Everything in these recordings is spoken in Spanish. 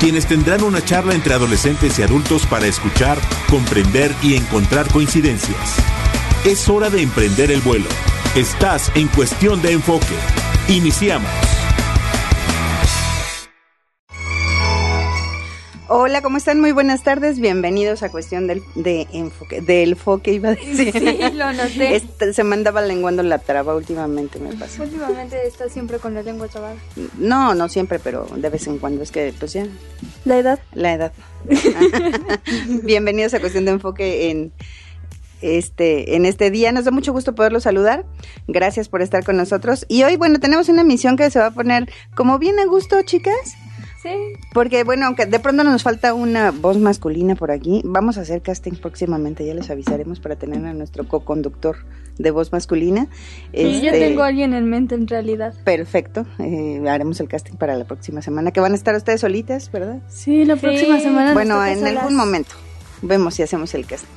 quienes tendrán una charla entre adolescentes y adultos para escuchar, comprender y encontrar coincidencias. Es hora de emprender el vuelo. Estás en cuestión de enfoque. Iniciamos. Hola, ¿cómo están? Muy buenas tardes. Bienvenidos a Cuestión del, de enfoque, del enfoque, iba a decir. Sí, lo noté. Este, se me andaba lenguando la traba últimamente, me pasa. Últimamente está siempre con la lengua trabada. No, no siempre, pero de vez en cuando. Es que, pues ya, La edad. la edad. Bienvenidos a Cuestión de Enfoque en este, en este día. Nos da mucho gusto poderlos saludar. Gracias por estar con nosotros. Y hoy, bueno, tenemos una emisión que se va a poner como bien a gusto, chicas. Sí. Porque, bueno, aunque de pronto nos falta una voz masculina por aquí, vamos a hacer casting próximamente, ya les avisaremos para tener a nuestro co-conductor de voz masculina. Sí, ya Este, tengo a alguien en mente en realidad. Perfecto, eh, haremos el casting para la próxima semana, que van a estar ustedes solitas, ¿verdad? Sí, la Sí. próxima semana. bueno, en solas. algún momento vemos si hacemos el casting.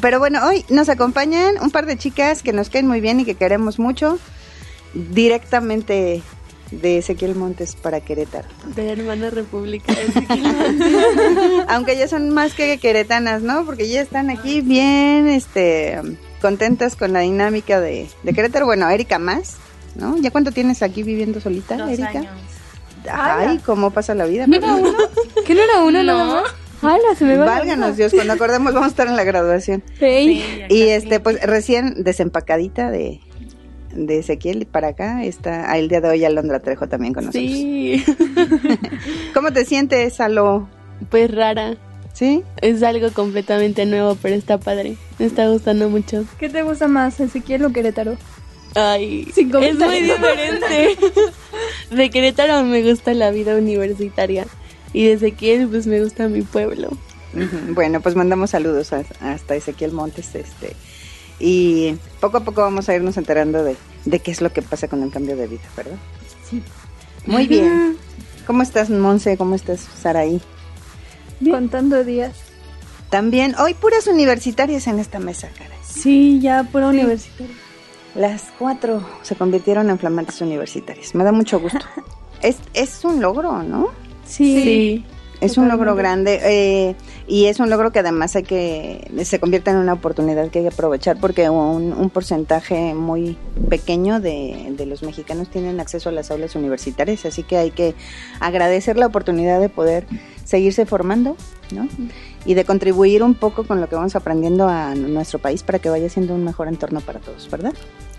Pero bueno, hoy nos acompañan un par de chicas que nos caen muy bien y que queremos mucho, directamente de Ezequiel Montes para Querétaro. De la hermana república. Aunque ya son más que queretanas, ¿no? Porque ya están aquí bien, este, contentas con la dinámica de, de Querétaro. Bueno, Erika más, ¿no? ¿Ya cuánto tienes aquí viviendo solita, Dos Erika? años. Ay, cómo pasa la vida. ¿No era uno? ¿Que no era uno nada más? ¡Hala, se me va Válganos! Dios, cuando acordemos vamos a estar en la graduación. Sí, Y este, pues recién desempacadita de, de Ezequiel para acá está ah, el día de hoy Alondra Trejo también con nosotros. Sí, ¿Cómo te sientes, Alo? pues rara. ¿Sí? Es algo completamente nuevo, pero está padre. Me está gustando mucho. ¿Qué te gusta más, Ezequiel o Querétaro? Ay, Sin es muy diferente. De Querétaro me gusta la vida universitaria. Y desde Ezequiel, pues me gusta mi pueblo. Bueno, pues mandamos saludos a- hasta Ezequiel Montes, este, y poco a poco vamos a irnos enterando de, de qué es lo que pasa con el cambio de vida, ¿verdad? Sí. Muy bien. ¿Cómo estás, Monse? ¿Cómo estás, Saraí? Contando días. También, hoy puras universitarias en esta mesa, caray. Sí, ya pura universitaria. Las cuatro se convirtieron en flamantes universitarias. Me da mucho gusto. es, es un logro, ¿no? Sí. Es un logro grande eh, y es un logro que además hay que se convierte en una oportunidad que hay que aprovechar porque un, un porcentaje muy pequeño de, de los mexicanos tienen acceso a las aulas universitarias, así que hay que agradecer la oportunidad de poder seguirse formando, ¿no? Y de contribuir un poco con lo que vamos aprendiendo a nuestro país para que vaya siendo un mejor entorno para todos, ¿verdad?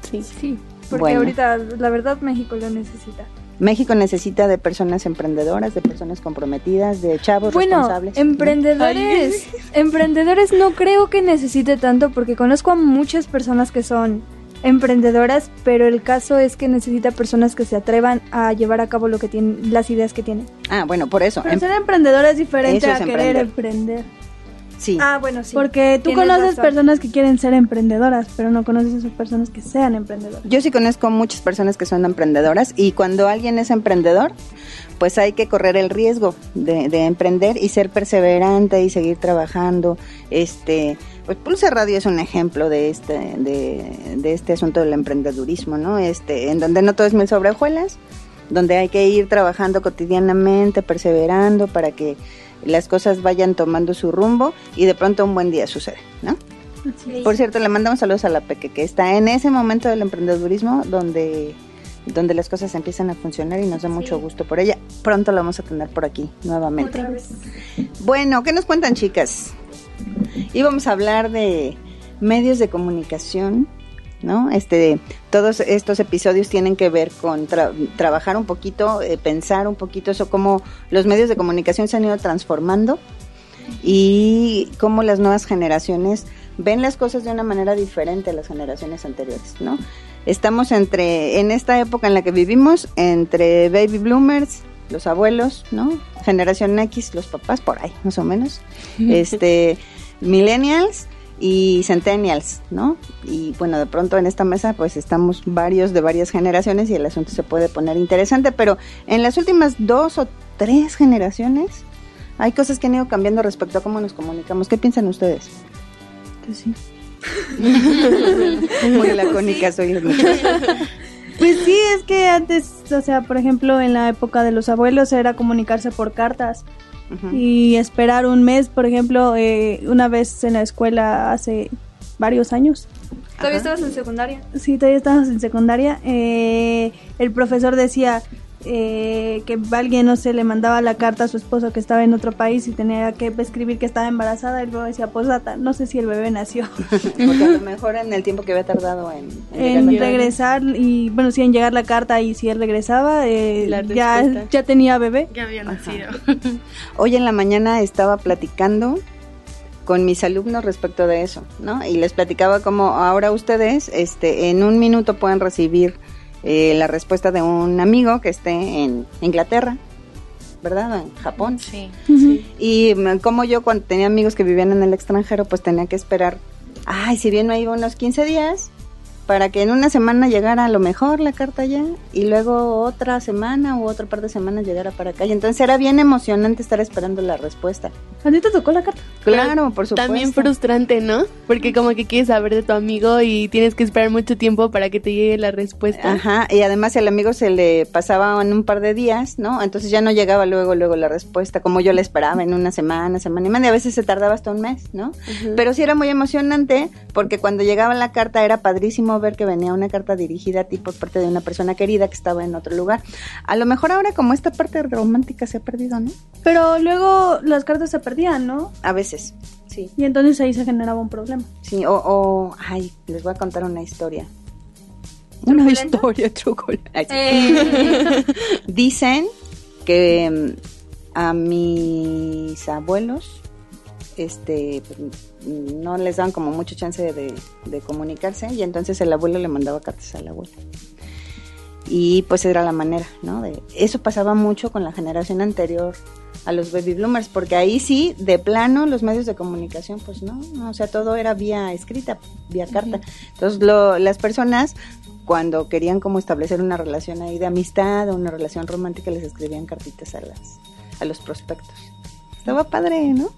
Sí. Sí, porque Bueno. ahorita la verdad México lo necesita. México necesita de personas emprendedoras, de personas comprometidas, de chavos Bueno, responsables. ¿no? emprendedores, emprendedores no creo que necesite tanto porque conozco a muchas personas que son emprendedoras, pero el caso es que necesita personas que se atrevan a llevar a cabo lo que tienen, las ideas que tienen. Ah, bueno, por eso. Pero em- ser emprendedora es diferente Eso es a querer emprender. emprender. Sí. Ah, bueno, sí. Porque tú conoces razón. personas que quieren ser emprendedoras, pero no conoces a esas personas que sean emprendedoras. Yo sí conozco muchas personas que son emprendedoras y cuando alguien es emprendedor, pues hay que correr el riesgo de, de emprender y ser perseverante y seguir trabajando. Este, pues Pulse Radio es un ejemplo de este, de, de este asunto del emprendedurismo, ¿no? Este, en donde no todo es mil sobre hojuelas, donde hay que ir trabajando cotidianamente, perseverando para que las cosas vayan tomando su rumbo y de pronto un buen día sucede, ¿no? Por cierto, le mandamos saludos a la Peque, que está en ese momento del emprendedurismo donde, donde las cosas empiezan a funcionar y nos da mucho gusto por ella. Pronto la vamos a tener por aquí nuevamente. Otra vez. Bueno, ¿qué nos cuentan, chicas? Íbamos a hablar de medios de comunicación, ¿no? Este, todos estos episodios tienen que ver con tra- trabajar un poquito, eh, pensar un poquito eso, cómo los medios de comunicación se han ido transformando y cómo las nuevas generaciones ven las cosas de una manera diferente a las generaciones anteriores, ¿no? Estamos entre, en esta época en la que vivimos, entre baby bloomers, los abuelos, ¿no? Generación X, los papás, por ahí, más o menos. Este, millennials y centennials, ¿no? Y bueno, de pronto en esta mesa pues estamos varios de varias generaciones y el asunto se puede poner interesante, pero en las últimas dos o tres generaciones hay cosas que han ido cambiando respecto a cómo nos comunicamos. ¿Qué piensan ustedes? Pues sí. Muy lacónica soy. Pues sí, es que antes, o sea, por ejemplo, en la época de los abuelos era comunicarse por cartas y esperar un mes, por ejemplo, eh, una vez en la escuela hace varios años. ¿Todavía estabas en secundaria? Sí, todavía estábamos en secundaria. Eh, el profesor decía, eh, que alguien, no sé, le mandaba la carta a su esposo que estaba en otro país y tenía que escribir que estaba embarazada y luego decía, pues no sé si el bebé nació. Porque a lo mejor en el tiempo que había tardado en, en, regresar y, bueno, sí, en llegar la carta y si él regresaba, eh, ya, ya tenía bebé. Ya había nacido. Hoy en la mañana estaba platicando con mis alumnos respecto de eso, ¿no? Y les platicaba como ahora ustedes, este, en un minuto pueden recibir eh, la respuesta de un amigo que esté en Inglaterra, ¿verdad? En Japón. Sí. Y como yo cuando tenía amigos que vivían en el extranjero, pues tenía que esperar, ay, si bien me iba unos 15 días, para que en una semana llegara a lo mejor la carta ya y luego otra semana u otra par de semanas llegara para acá. Y entonces era bien emocionante estar esperando la respuesta. ¿A ti te tocó la carta? Claro, por supuesto. También frustrante, ¿no? Porque como que quieres saber de tu amigo y tienes que esperar mucho tiempo para que te llegue la respuesta. Ajá, y además si al amigo se le pasaba en un par de días, ¿no? Entonces ya no llegaba luego, luego la respuesta, como yo la esperaba en una semana, semana y media. A veces se tardaba hasta un mes, ¿no? Pero sí era muy emocionante porque cuando llegaba la carta era padrísimo ver que venía una carta dirigida a ti por parte de una persona querida que estaba en otro lugar. A lo mejor ahora como esta parte romántica se ha perdido, ¿no? Pero luego las cartas se perdían, ¿no? A veces, sí. Y entonces ahí se generaba un problema. Sí, o, ay, les voy a contar una historia. Una historia. Eh. Dicen que mm, a mis abuelos este no les daban como mucha chance de, comunicarse y entonces el abuelo le mandaba cartas al abuelo. Y pues era la manera, ¿no? De, eso pasaba mucho con la generación anterior a los baby bloomers, porque ahí sí, de plano, los medios de comunicación, pues no, o sea, todo era vía escrita, vía carta. Entonces, las personas, cuando querían como establecer una relación ahí de amistad o una relación romántica, les escribían cartitas a, las, a los prospectos. Estaba padre, ¿no?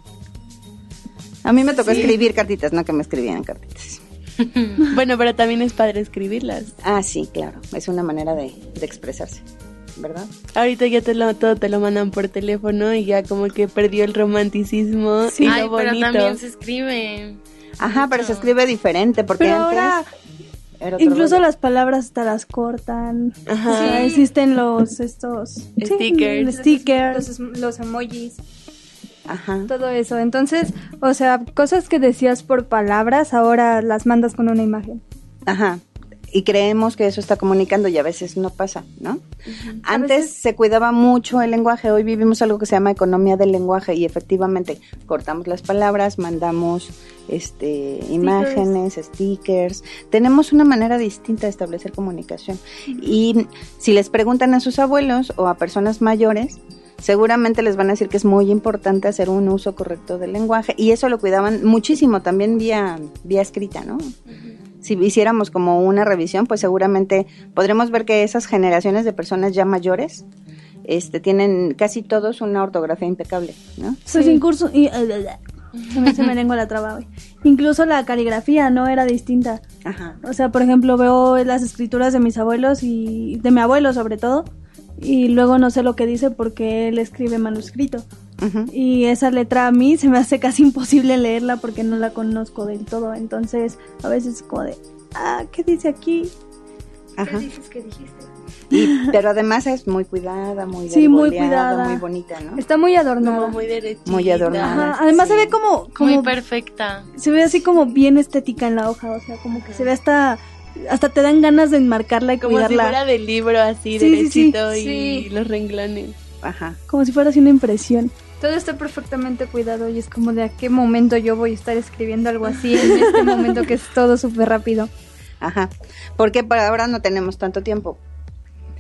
A mí me tocó escribir cartitas, no que me escribieran cartitas. bueno, pero también es padre escribirlas. Ah, sí, claro. Es una manera de, expresarse, ¿verdad? Ahorita ya te lo, todo te lo mandan por teléfono y ya como que perdió el romanticismo sí. Ay, pero también se escribe. Ajá, pero se escribe diferente porque antes... Incluso las palabras te las cortan. Ajá. existen los estos stickers, stickers. los emojis. Todo eso. Entonces, o sea, cosas que decías por palabras, ahora las mandas con una imagen. Ajá. Y creemos que eso está comunicando y a veces no pasa, ¿no? Antes se cuidaba mucho el lenguaje, hoy vivimos algo que se llama economía del lenguaje y efectivamente cortamos las palabras, mandamos este imágenes, stickers. Tenemos una manera distinta de establecer comunicación. Y si les preguntan a sus abuelos o a personas mayores, seguramente les van a decir que es muy importante hacer un uso correcto del lenguaje y eso lo cuidaban muchísimo también vía, vía escrita, ¿no? Si hiciéramos como una revisión, pues seguramente podremos ver que esas generaciones de personas ya mayores este, tienen casi todos una ortografía impecable, ¿no? Pues sí. incluso, y, se me lengua la traba Incluso la caligrafía no era distinta. Ajá. O sea, por ejemplo, veo las escrituras de mis abuelos y de mi abuelo sobre todo y luego no sé lo que dice porque él escribe manuscrito. Y esa letra a mí se me hace casi imposible leerla porque no la conozco del todo. Entonces, a veces como de, ah, ¿qué dice aquí? ¿Qué dices que dijiste? pero además es muy cuidada, muy sí, muy cuidada, muy bonita, ¿no? Está muy adornada, muy derechita. Muy adornada. Además se ve como, como muy perfecta. Se ve así como bien estética en la hoja, o sea, como que se ve hasta hasta te dan ganas de enmarcarla y como cuidarla. Como si fuera del libro así, derechito y los renglones. Ajá. Como si fuera así una impresión. Todo está perfectamente cuidado y es como de a qué momento yo voy a estar escribiendo algo así en este momento que es todo súper rápido. Ajá. Porque para ahora no tenemos tanto tiempo.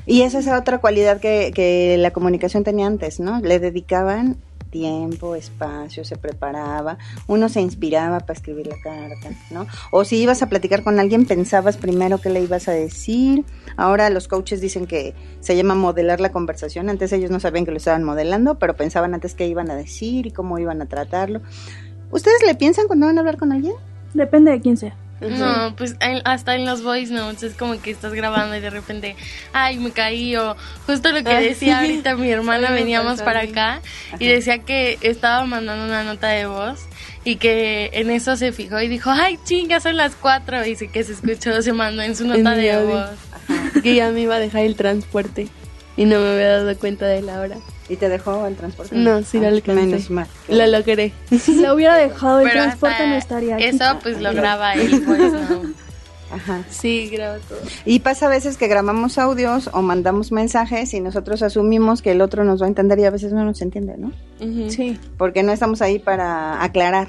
Y esa es otra cualidad que, que la comunicación tenía antes, ¿no? Le dedicaban tiempo, espacio, se preparaba, uno se inspiraba para escribir la carta, ¿no? O si ibas a platicar con alguien, pensabas primero qué le ibas a decir. Ahora los coaches dicen que se llama modelar la conversación. Antes ellos no sabían que lo estaban modelando, pero pensaban antes qué iban a decir y cómo iban a tratarlo. ¿Ustedes le piensan cuando van a hablar con alguien? Depende de quién sea. No, pues hasta en los voice notes es como que estás grabando y de repente, ay, me caí o justo lo que decía ahorita mi hermana, veníamos para acá y decía que estaba mandando una nota de voz y que en eso se fijó y dijo, ay, chinga, son las cuatro y que se escuchó, se mandó en su nota de voz. Que ya me iba a dejar el transporte y no me había dado cuenta de la hora. ¿Y te dejó el transporte? No, sí lo alcancé. Menos mal. Lo logré. Si lo hubiera dejado el transporte no estaría aquí. Eso pues lo graba él, pues no. Ajá. Sí, graba todo. Y pasa a veces que grabamos audios o mandamos mensajes y nosotros asumimos que el otro nos va a entender y a veces no nos entiende, ¿no? Sí. Porque no estamos ahí para aclarar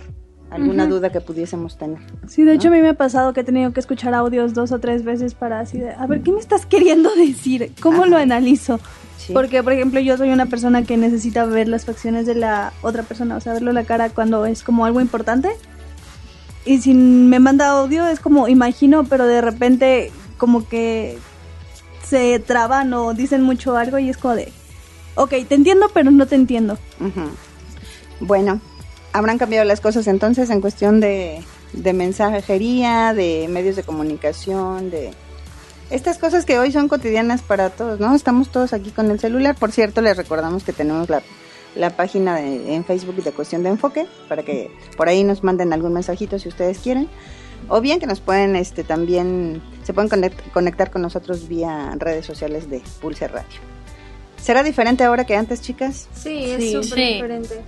alguna duda que pudiésemos tener. Sí, de hecho a mí me ha pasado que he tenido que escuchar audios dos o tres veces para así de, a ver, ¿qué me estás queriendo decir? ¿Cómo lo analizo? Porque, por ejemplo, yo soy una persona que necesita ver las facciones de la otra persona, o sea, verlo la cara cuando es como algo importante. Y si me manda audio es como imagino, pero de repente como que se traban o dicen mucho algo y es como de, ok, te entiendo, pero no te entiendo. Bueno, habrán cambiado las cosas entonces en cuestión de, de mensajería, de medios de comunicación, de estas cosas que hoy son cotidianas para todos, ¿no? Estamos todos aquí con el celular. Por cierto, les recordamos que tenemos la, la página de, en Facebook de Cuestión de Enfoque para que por ahí nos manden algún mensajito si ustedes quieren. O bien que nos pueden este también se pueden conectar con nosotros vía redes sociales de Pulse Radio. ¿Será diferente ahora que antes, chicas? Sí, es súper diferente.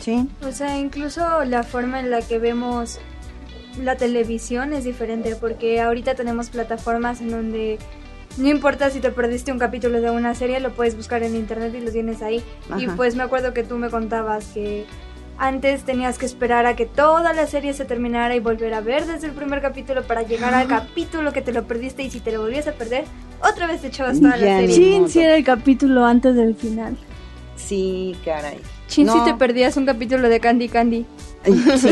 Sí. O sea, incluso la forma en la que vemos la televisión es diferente porque ahorita tenemos plataformas en donde no importa si te perdiste un capítulo de una serie, lo puedes buscar en internet y lo tienes ahí. Y pues me acuerdo que tú me contabas que antes tenías que esperar a que toda la serie se terminara y volver a ver desde el primer capítulo para llegar al capítulo que te lo perdiste y si te lo volvías a perder, otra vez te echabas toda la serie. Sí, sí era el capítulo antes del final. Sí, caray. Chin, si te perdías un capítulo de Candy Candy. Sí.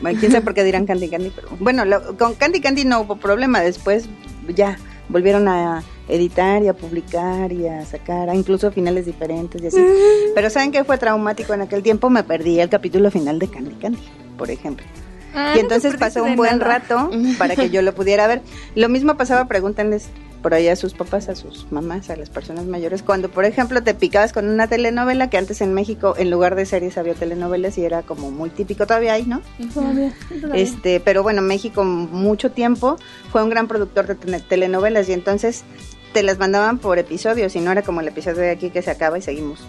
Quién sabe por qué dirán Candy Candy, pero bueno, con Candy Candy no hubo problema. Después ya volvieron a editar y a publicar y a sacar, incluso finales diferentes y así. Pero ¿saben qué fue traumático en aquel tiempo? Me perdí el capítulo final de Candy Candy, por ejemplo. Ah, y entonces pasó un buen rato para que yo lo pudiera ver. Lo mismo pasaba, pregúntenles por ahí a sus papás, a sus mamás, a las personas mayores, cuando por ejemplo te picabas con una telenovela, que antes en México en lugar de series había telenovelas y era como muy típico, todavía hay, ¿no? Todavía, Este, pero bueno, México mucho tiempo fue un gran productor de telenovelas y entonces te las mandaban por episodios y no era como el episodio de aquí que se acaba y seguimos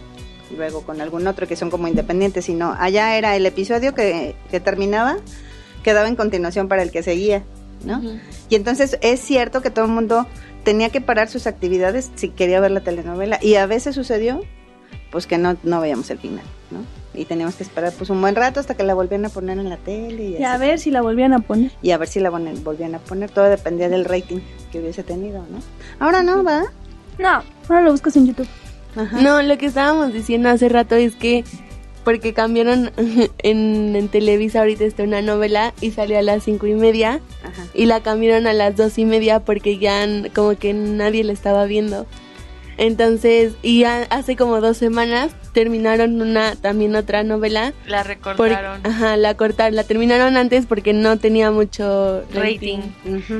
luego con algún otro que son como independientes, sino allá era el episodio que, que terminaba, quedaba en continuación para el que seguía, ¿no? Y entonces es cierto que todo el mundo tenía que parar sus actividades si quería ver la telenovela y a veces sucedió pues que no, no veíamos el final, ¿no? Y teníamos que esperar pues un buen rato hasta que la volvían a poner en la tele. Y, a ver si la volvían a poner. Y a ver si la volvían a poner. Todo dependía del rating que hubiese tenido, ¿no? Ahora no, ¿va? No, ahora lo buscas en YouTube. No, lo que estábamos diciendo hace rato es que porque cambiaron en, Televisa ahorita está una novela y salió a las cinco y media y la cambiaron a las dos y media porque ya como que nadie la estaba viendo. Entonces, y hace como dos semanas terminaron una también otra novela. La recortaron. ajá, la cortaron, la terminaron antes porque no tenía mucho rating.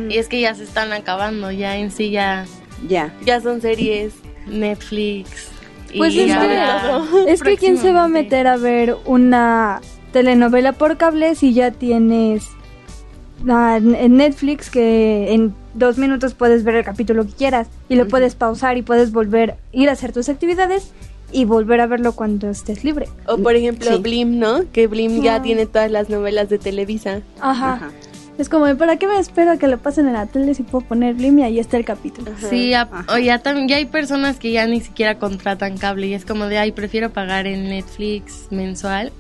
Y es que ya se están acabando, ya en sí ya. Ya. Ya son series Netflix, pues es que, es que quién se va a meter a ver una telenovela por cable si ya tienes en Netflix que en dos minutos puedes ver el capítulo que quieras y lo puedes pausar y puedes volver ir a hacer tus actividades y volver a verlo cuando estés libre. O por ejemplo Blim, ¿no? Que Blim ya tiene todas las novelas de Televisa. Ajá. Es como, ¿para qué me espero a que lo pasen en la tele si puedo poner Blim y ahí está el capítulo? Sí, o ya, también, ya hay personas que ya ni siquiera contratan cable y es como de, ay, prefiero pagar en Netflix mensual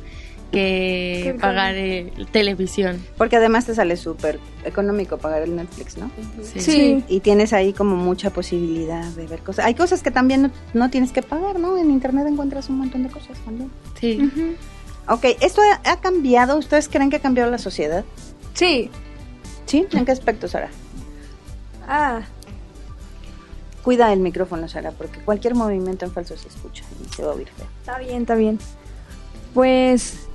que pagar eh, televisión. Porque además te sale súper económico pagar el Netflix, ¿no? Sí. Y tienes ahí como mucha posibilidad de ver cosas. Hay cosas que también no, tienes que pagar, ¿no? En Internet encuentras un montón de cosas también. Sí. Ok, ¿esto ha, ha cambiado? ¿Ustedes creen que ha cambiado la sociedad? Sí. ¿Sí? ¿En qué aspecto, Sara? Ah, Cuida el micrófono, Sara, porque cualquier movimiento en falso se escucha y se va a oír feo. Está bien, está bien. Pues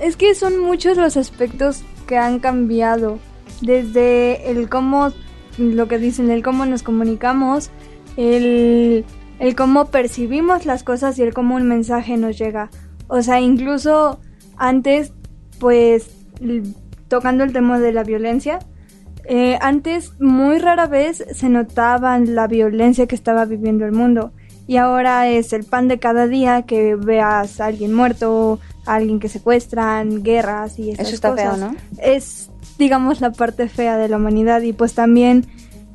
es que son muchos los aspectos que han cambiado. Desde el cómo, lo que dicen, el cómo nos comunicamos, el, el cómo percibimos las cosas y el cómo un mensaje nos llega. O sea, incluso antes, pues, tocando el tema de la violencia, eh, antes muy rara vez se notaba la violencia que estaba viviendo el mundo y ahora es el pan de cada día que veas a alguien muerto, a alguien que secuestran, guerras y esas Eso está feo, cosas. ¿no? Es, digamos, la parte fea de la humanidad y pues también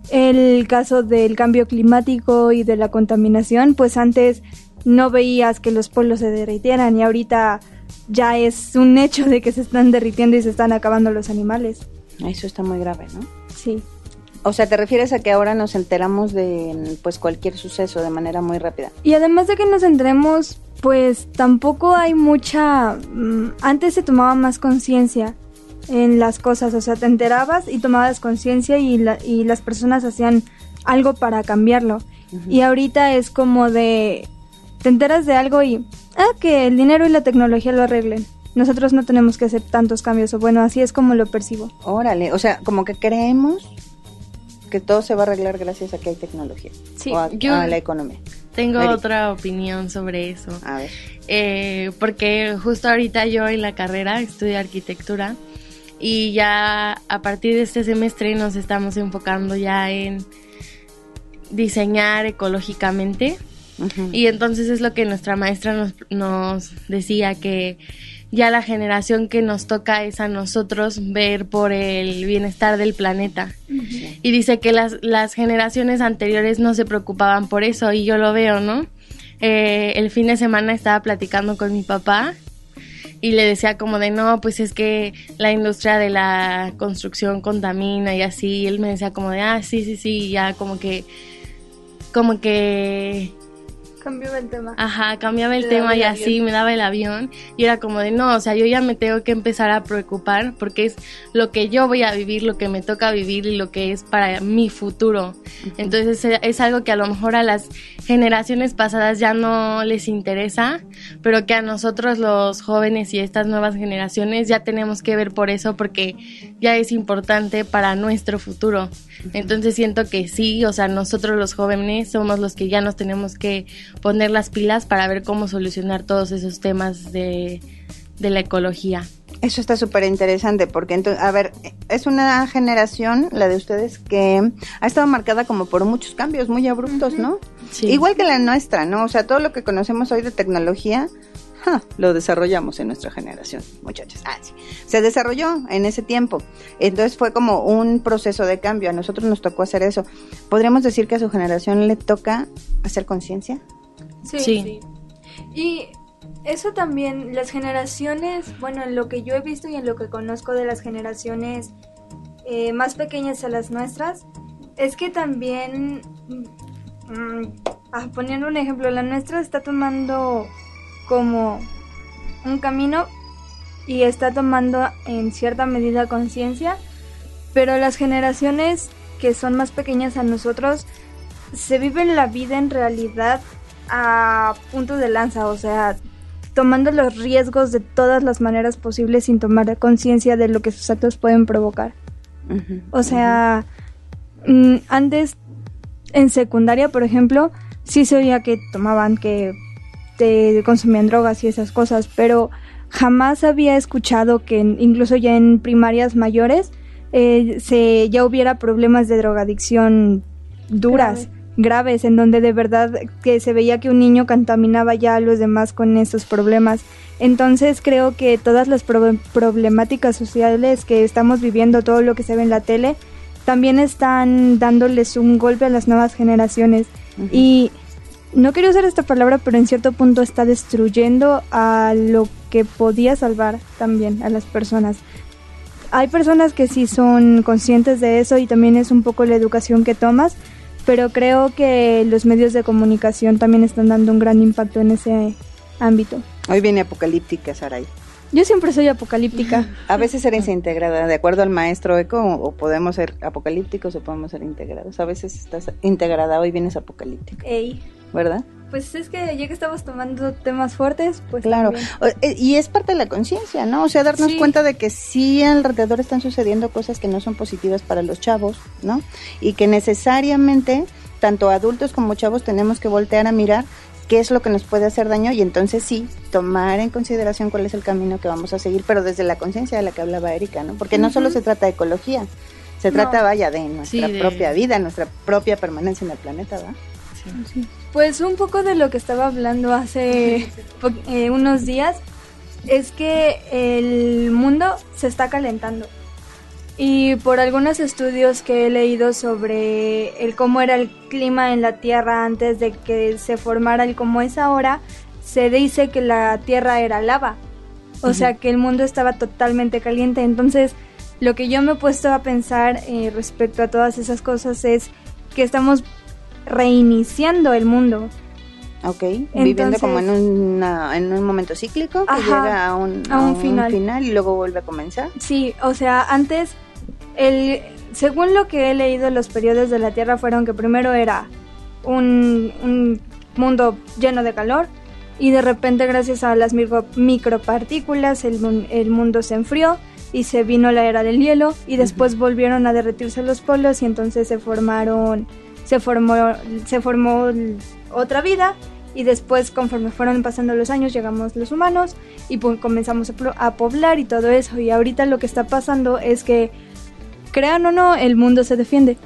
el caso del cambio climático y de la contaminación, pues antes no veías que los polos se derritieran y ahorita ya es un hecho de que se están derritiendo y se están acabando los animales. Eso está muy grave, ¿no? Sí. O sea, ¿te refieres a que ahora nos enteramos de pues cualquier suceso de manera muy rápida? Y además de que nos entremos, pues tampoco hay mucha... mm, antes se tomaba más conciencia en las cosas, o sea, te enterabas y tomabas conciencia y, la- y las personas hacían algo para cambiarlo. Y ahorita es como de... Te enteras de algo y... Ah, que el dinero y la tecnología lo arreglen. Nosotros no tenemos que hacer tantos cambios, o bueno, así es como lo percibo. Órale, o sea, como que creemos que todo se va a arreglar gracias a que hay tecnología. Sí, o a, yo- a la economía. Tengo otra opinión sobre eso. A ver. Eh, porque justo ahorita yo en la carrera estudio arquitectura y ya a partir de este semestre nos estamos enfocando ya en diseñar ecológicamente y entonces es lo que nuestra maestra nos, nos decía que ya la generación que nos toca es a nosotros ver por el bienestar del planeta. Y dice que las, las generaciones anteriores no se preocupaban por eso y yo lo veo, ¿no? Eh, el fin de semana estaba platicando con mi papá y le decía como de no, pues es que la industria de la construcción contamina y así. Y él me decía como de ah, sí, sí, sí, y ya como que, como que Cambió el tema. Ajá, cambiaba el Te tema daba y el así avión. me daba el avión y era como de no, o sea, yo ya me tengo que empezar a preocupar porque es lo que yo voy a vivir, lo que me toca vivir y lo que es para mi futuro. Entonces es, es algo que a lo mejor a las generaciones pasadas ya no les interesa, pero que a nosotros los jóvenes y estas nuevas generaciones ya tenemos que ver por eso porque ya es importante para nuestro futuro. Entonces siento que sí, o sea, nosotros los jóvenes somos los que ya nos tenemos que poner las pilas para ver cómo solucionar todos esos temas de, de la ecología. Eso está súper interesante porque, entonces, a ver, es una generación, la de ustedes, que ha estado marcada como por muchos cambios muy abruptos, ¿no? Sí. Igual que la nuestra, ¿no? O sea, todo lo que conocemos hoy de tecnología, lo desarrollamos en nuestra generación, muchachos. Ah, sí. Se desarrolló en ese tiempo. Entonces fue como un proceso de cambio. A nosotros nos tocó hacer eso. ¿Podríamos decir que a su generación le toca hacer conciencia? Sí. Sí. Y eso también, las generaciones, bueno, en lo que yo he visto y en lo que conozco de las generaciones eh, más pequeñas a las nuestras, es que también, mm, ah, poniendo un ejemplo, la nuestra está tomando como un camino y está tomando en cierta medida conciencia, pero las generaciones que son más pequeñas a nosotros se viven la vida en realidad a punto de lanza, o sea, tomando los riesgos de todas las maneras posibles sin tomar conciencia de lo que sus actos pueden provocar. O sea, mm, antes en secundaria, por ejemplo, sí se oía que tomaban, que te consumían drogas y esas cosas, pero jamás había escuchado que incluso ya en primarias mayores eh, se ya hubiera problemas de drogadicción duras, graves, en donde de verdad que se veía que un niño contaminaba ya a los demás con esos problemas. Entonces creo que todas las pro- problemáticas sociales que estamos viviendo, todo lo que se ve en la tele, también están dándoles un golpe a las nuevas generaciones. Y no quiero usar esta palabra, pero en cierto punto está destruyendo a lo que podía salvar también a las personas. Hay personas que sí son conscientes de eso y también es un poco la educación que tomas, pero creo que los medios de comunicación también están dando un gran impacto en ese ámbito. Hoy viene apocalíptica, Saray. Yo siempre soy apocalíptica. A veces eres integrada, de acuerdo al maestro Eco, o podemos ser apocalípticos o podemos ser integrados. A veces estás integrada, hoy vienes apocalíptica. Ey. ¿Verdad? Pues es que ya que estamos tomando temas fuertes, pues claro. Eh, y es parte de la conciencia, ¿no? O sea, darnos cuenta de que sí alrededor están sucediendo cosas que no son positivas para los chavos, ¿no? Y que necesariamente tanto adultos como chavos tenemos que voltear a mirar qué es lo que nos puede hacer daño y entonces sí, tomar en consideración cuál es el camino que vamos a seguir, pero desde la conciencia de la que hablaba Erika, ¿no? Porque no solo se trata de ecología, se trata, vaya, de nuestra propia vida, nuestra propia permanencia en el planeta, ¿va? Sí. Pues un poco de lo que estaba hablando hace eh, unos días es que el mundo se está calentando. Y por algunos estudios que he leído sobre el cómo era el clima en la Tierra antes de que se formara el cómo es ahora, se dice que la Tierra era lava. O sea que el mundo estaba totalmente caliente. Entonces, lo que yo me he puesto a pensar eh, respecto a todas esas cosas es que estamos reiniciando el mundo. Ok, viviendo como en, una, en un momento cíclico que llega a un, a, un, final. final. y luego vuelve a comenzar. Sí, o sea, antes, el, según lo que he leído, los periodos de la Tierra fueron que primero era un, un mundo lleno de calor y de repente gracias a las micro, micropartículas el, el mundo se enfrió y se vino la era del hielo y después volvieron a derretirse los polos y entonces se formaron se formó, se formó otra vida y después conforme fueron pasando los años llegamos los humanos y pues comenzamos a, poblar y todo eso. Y ahorita lo que está pasando es que crean o no el mundo se defiende.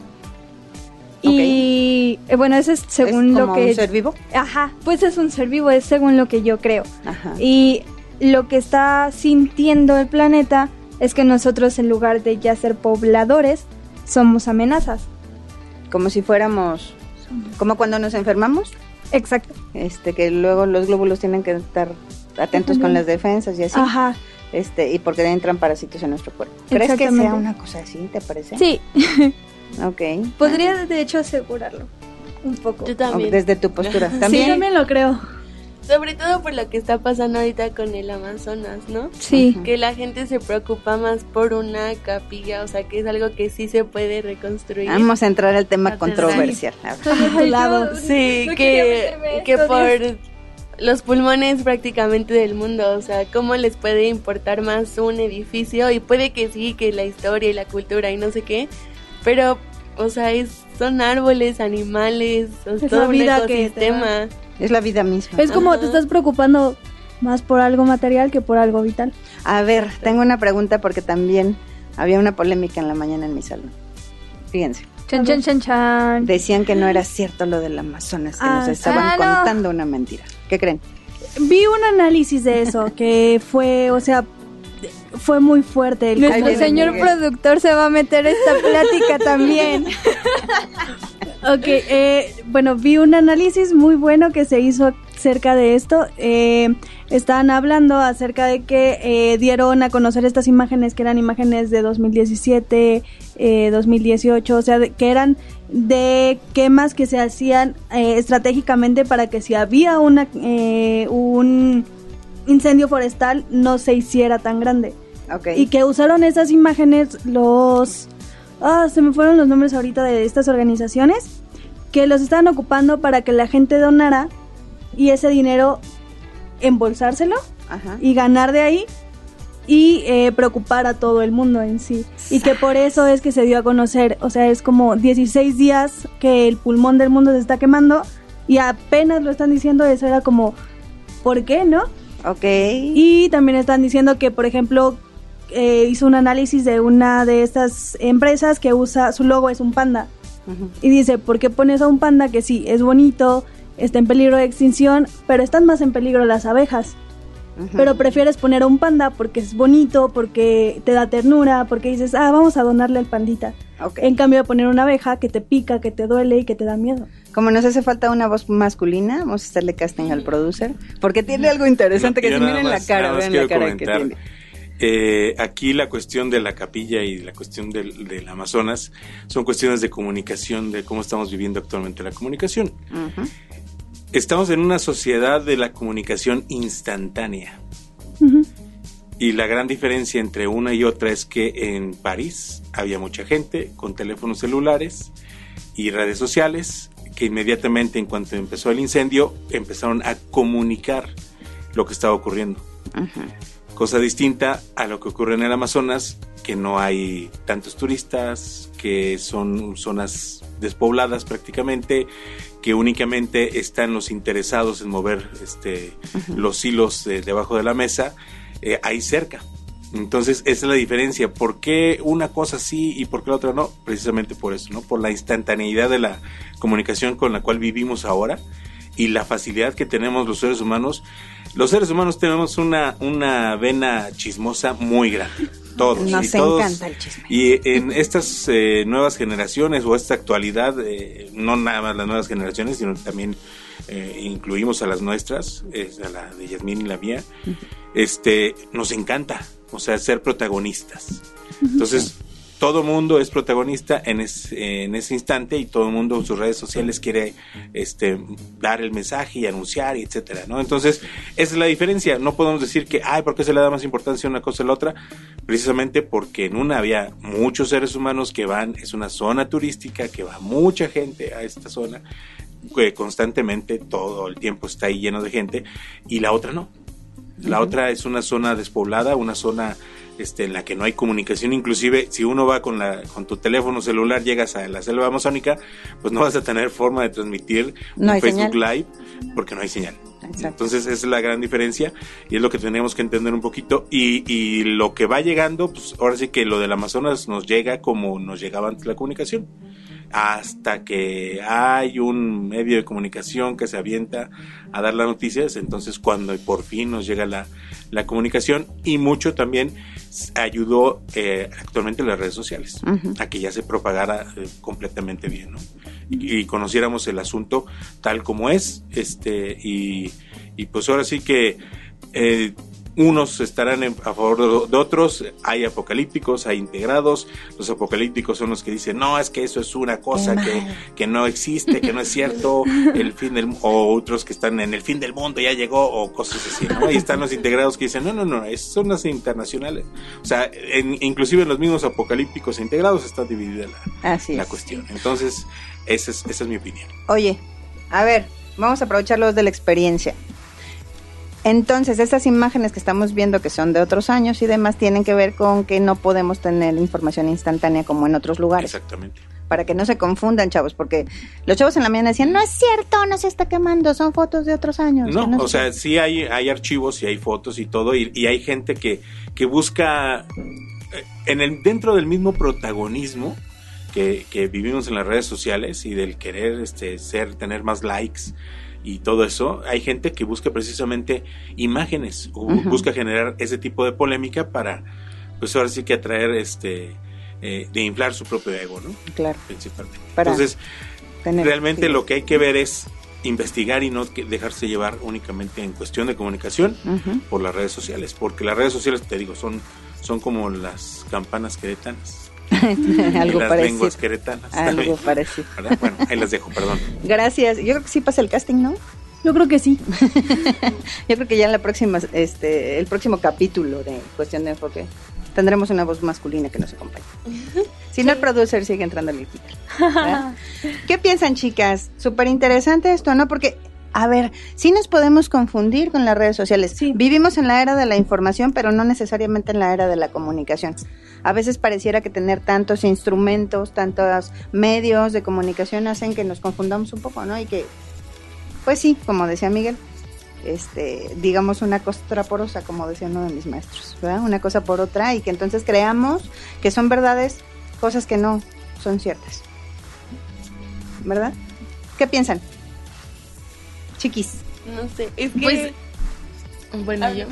Y eh, bueno eso es según ¿Es lo que un ser vivo ajá pues es un ser vivo es según lo que yo creo. Ajá. y lo que está sintiendo el planeta es que nosotros en lugar de ya ser pobladores somos amenazas como si fuéramos, como cuando nos enfermamos. Exacto. Este, que luego los glóbulos tienen que estar atentos con las defensas y así. Ajá. Este, y porque entran parásitos en nuestro cuerpo. ¿Crees que sea una cosa así, te parece? Sí. ok. Podría de hecho asegurarlo un poco. Yo también. Desde tu postura. ¿También? Sí, también lo creo. Sobre todo por lo que está pasando ahorita con el Amazonas, ¿no? Sí. Que la gente se preocupa más por una capilla, o sea, que es algo que sí se puede reconstruir. Vamos a entrar al tema controversial. lado. Sí, que, que por los pulmones prácticamente del mundo, o sea, cómo les puede importar más un edificio y puede que sí, que la historia y la cultura y no sé qué, pero, o sea, es, son árboles, animales, es todo un ecosistema. Es la vida misma. Es como te estás preocupando más por algo material que por algo vital. A ver, tengo una pregunta porque también había una polémica en la mañana en mi salón. Fíjense. Chan, chan, chan, chan. Decían que no era cierto lo del Amazonas, que nos estaban contando una mentira. ¿Qué creen? Vi un análisis de eso, que fue, o sea, fue muy fuerte. El, el señor productor se va a meter esta plática también. ok, eh, bueno, vi un análisis muy bueno que se hizo acerca de esto. Eh, estaban hablando acerca de que eh, dieron a conocer estas imágenes que eran imágenes de 2017, 2018, o sea, que eran de quemas que se hacían estratégicamente para que si había una un incendio forestal no se hiciera tan grande. Y que usaron esas imágenes los... Ah, se me fueron los nombres ahorita de estas organizaciones que los estaban ocupando para que la gente donara y ese dinero embolsárselo y ganar de ahí y eh, preocupar a todo el mundo en sí. Y que por eso es que se dio a conocer, o sea, es como 16 días que el pulmón del mundo se está quemando y apenas lo están diciendo, eso era como, ¿por qué no? Ok. Y también están diciendo que, por ejemplo, eh, hizo un análisis de una de estas empresas que usa, su logo es un panda. Y dice, ¿por qué pones a un panda que sí, es bonito, está en peligro de extinción, pero están más en peligro las abejas? Pero prefieres poner a un panda porque es bonito, porque te da ternura, porque dices, ah, vamos a donarle al pandita. En cambio de poner una abeja que te pica, que te duele y que te da miedo. Como nos hace falta una voz masculina, vamos a hacerle casting al producer, porque tiene algo interesante que si miren la cara, vean la cara que tiene. Eh, aquí la cuestión de la capilla y la cuestión del, del, Amazonas son cuestiones de comunicación, de cómo estamos viviendo actualmente la comunicación. Estamos en una sociedad de la comunicación instantánea. Y la gran diferencia entre una y otra es que en París había mucha gente con teléfonos celulares y redes sociales que inmediatamente en cuanto empezó el incendio empezaron a comunicar lo que estaba ocurriendo. Cosa distinta a lo que ocurre en el Amazonas, que no hay tantos turistas, que son zonas despobladas prácticamente, que únicamente están los interesados en mover este, los hilos debajo de la mesa eh, ahí cerca. Entonces, esa es la diferencia. ¿Por qué una cosa sí y por qué la otra no? Precisamente por eso, ¿no? Por la instantaneidad de la comunicación con la cual vivimos ahora y la facilidad que tenemos los seres humanos. Los seres humanos tenemos una, una vena chismosa muy grande. Todos. Nos y todos, encanta el chisme. Y en estas eh, nuevas generaciones o esta actualidad, eh, no nada más las nuevas generaciones, sino también eh, incluimos a las nuestras, a la de Yasmín y la mía, este, nos encanta, o sea, ser protagonistas. Entonces, todo mundo es protagonista en, en ese instante y todo el mundo en sus redes sociales quiere este, dar el mensaje y anunciar, y etcétera, ¿no? Entonces, esa es la diferencia. No podemos decir que, ay, ¿por qué se le da más importancia a una cosa a la otra? Precisamente porque en una había muchos seres humanos que van, es una zona turística, que va mucha gente a esta zona, que constantemente todo el tiempo está ahí lleno de gente, y la otra no. La otra es una zona despoblada, una zona este, en la que no hay comunicación, inclusive si uno va con, la, con tu teléfono celular, llegas a la selva amazónica, pues no vas a tener forma de transmitir un Facebook Live porque no hay señal. Entonces esa es la gran diferencia y es lo que tenemos que entender un poquito y, y lo que va llegando, pues ahora sí que lo del Amazonas nos llega como nos llegaba antes la comunicación hasta que hay un medio de comunicación que se avienta a dar las noticias, entonces cuando por fin nos llega la, la comunicación y mucho también ayudó eh, actualmente las redes sociales a que ya se propagara eh, completamente bien ¿no? y, conociéramos el asunto tal como es este y, y pues ahora sí que eh, unos estarán a favor de, otros, hay apocalípticos, hay integrados, los apocalípticos son los que dicen, no, es que eso es una cosa que, que, no existe, que no es cierto, el fin del o otros que están en el fin del mundo ya llegó, o cosas así, ¿no? Y están los integrados que dicen, no, no, no, son las internacionales. O sea, inclusive en los mismos apocalípticos e integrados está dividida la, la cuestión. Entonces, esa es, esa es mi opinión. Oye, a ver, vamos a aprovechar los de la experiencia. Entonces, estas imágenes que estamos viendo que son de otros años y demás tienen que ver con que no podemos tener información instantánea como en otros lugares. Exactamente. Para que no se confundan, chavos, porque los chavos en la mañana decían, no es cierto, no se está quemando, son fotos de otros años. No, o sea, sí hay, hay archivos y hay fotos y todo, y, y hay gente que, que busca, eh, en el, dentro del mismo protagonismo, que, que, vivimos en las redes sociales y del querer este, ser, tener más likes y todo eso, hay gente que busca precisamente imágenes o busca generar ese tipo de polémica para, pues ahora sí que atraer, este, eh, de inflar su propio ego, ¿no? Claro. Principalmente. Entonces, realmente lo que hay que ver es investigar y no dejarse llevar únicamente en cuestión de comunicación por las redes sociales, porque las redes sociales, te digo, son, son como las campanas queretanas. algo las parecido. lenguas queretanas. Algo parecido. Bueno, ahí las dejo, perdón. Gracias. Yo creo que sí pasa el casting, ¿no? Yo creo que sí. Yo creo que ya en la próxima, este, el próximo capítulo de Cuestión de Enfoque tendremos una voz masculina que nos acompañe. Si no, el producer sigue entrando al ¿Qué piensan, chicas? Súper interesante esto, ¿no? Porque a ver, sí nos podemos confundir con las redes sociales. Sí. Vivimos en la era de la información, pero no necesariamente en la era de la comunicación. A veces pareciera que tener tantos instrumentos, tantos medios de comunicación hacen que nos confundamos un poco, ¿no? Y que, pues sí, como decía Miguel, este, digamos una cosa porosa, como decía uno de mis maestros, ¿verdad? Una cosa por otra y que entonces creamos que son verdades, cosas que no son ciertas. ¿Verdad? ¿Qué piensan? Chiquis. No sé, es que... Pues, bueno, yo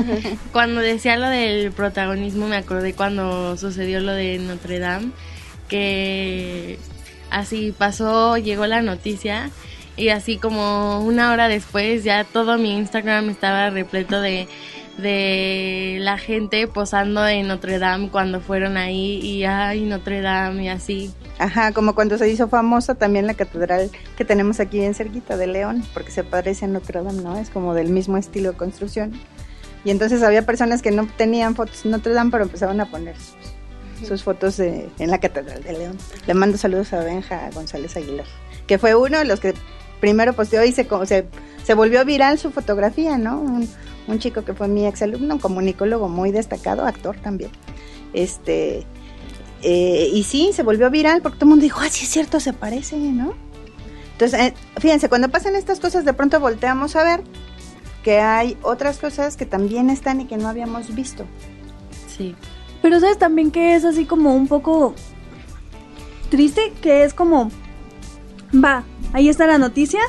cuando decía lo del protagonismo me acordé cuando sucedió lo de Notre Dame, que así pasó, llegó la noticia y así como una hora después ya todo mi Instagram estaba repleto de de la gente posando en Notre Dame cuando fueron ahí y ay Notre Dame y así. Ajá, como cuando se hizo famosa también la catedral que tenemos aquí en cerquita de León, porque se parece a Notre Dame, ¿no? Es como del mismo estilo de construcción. Y entonces había personas que no tenían fotos en Notre Dame, pero empezaban a poner sus, sus fotos de- en la catedral de León. Le mando saludos a Benja González Aguilar, que fue uno de los que primero posteó y se, se, se volvió viral su fotografía, ¿no? Un, un chico que fue mi exalumno, un comunicólogo muy destacado, actor también. Este, eh, y sí, se volvió viral porque todo el mundo dijo, ah, sí es cierto, se parece, ¿no? Entonces, eh, fíjense, cuando pasan estas cosas, de pronto volteamos a ver que hay otras cosas que también están y que no habíamos visto. Sí. Pero sabes también que es así como un poco triste, que es como, va, ahí está la noticia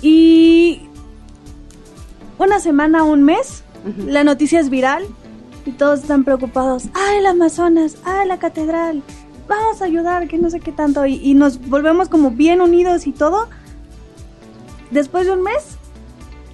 y una semana, un mes, la noticia es viral y todos están preocupados. ¡Ah, el Amazonas! ¡Ah, la catedral! Vamos a ayudar, que no sé qué tanto. Y, y nos volvemos como bien unidos y todo. Después de un mes,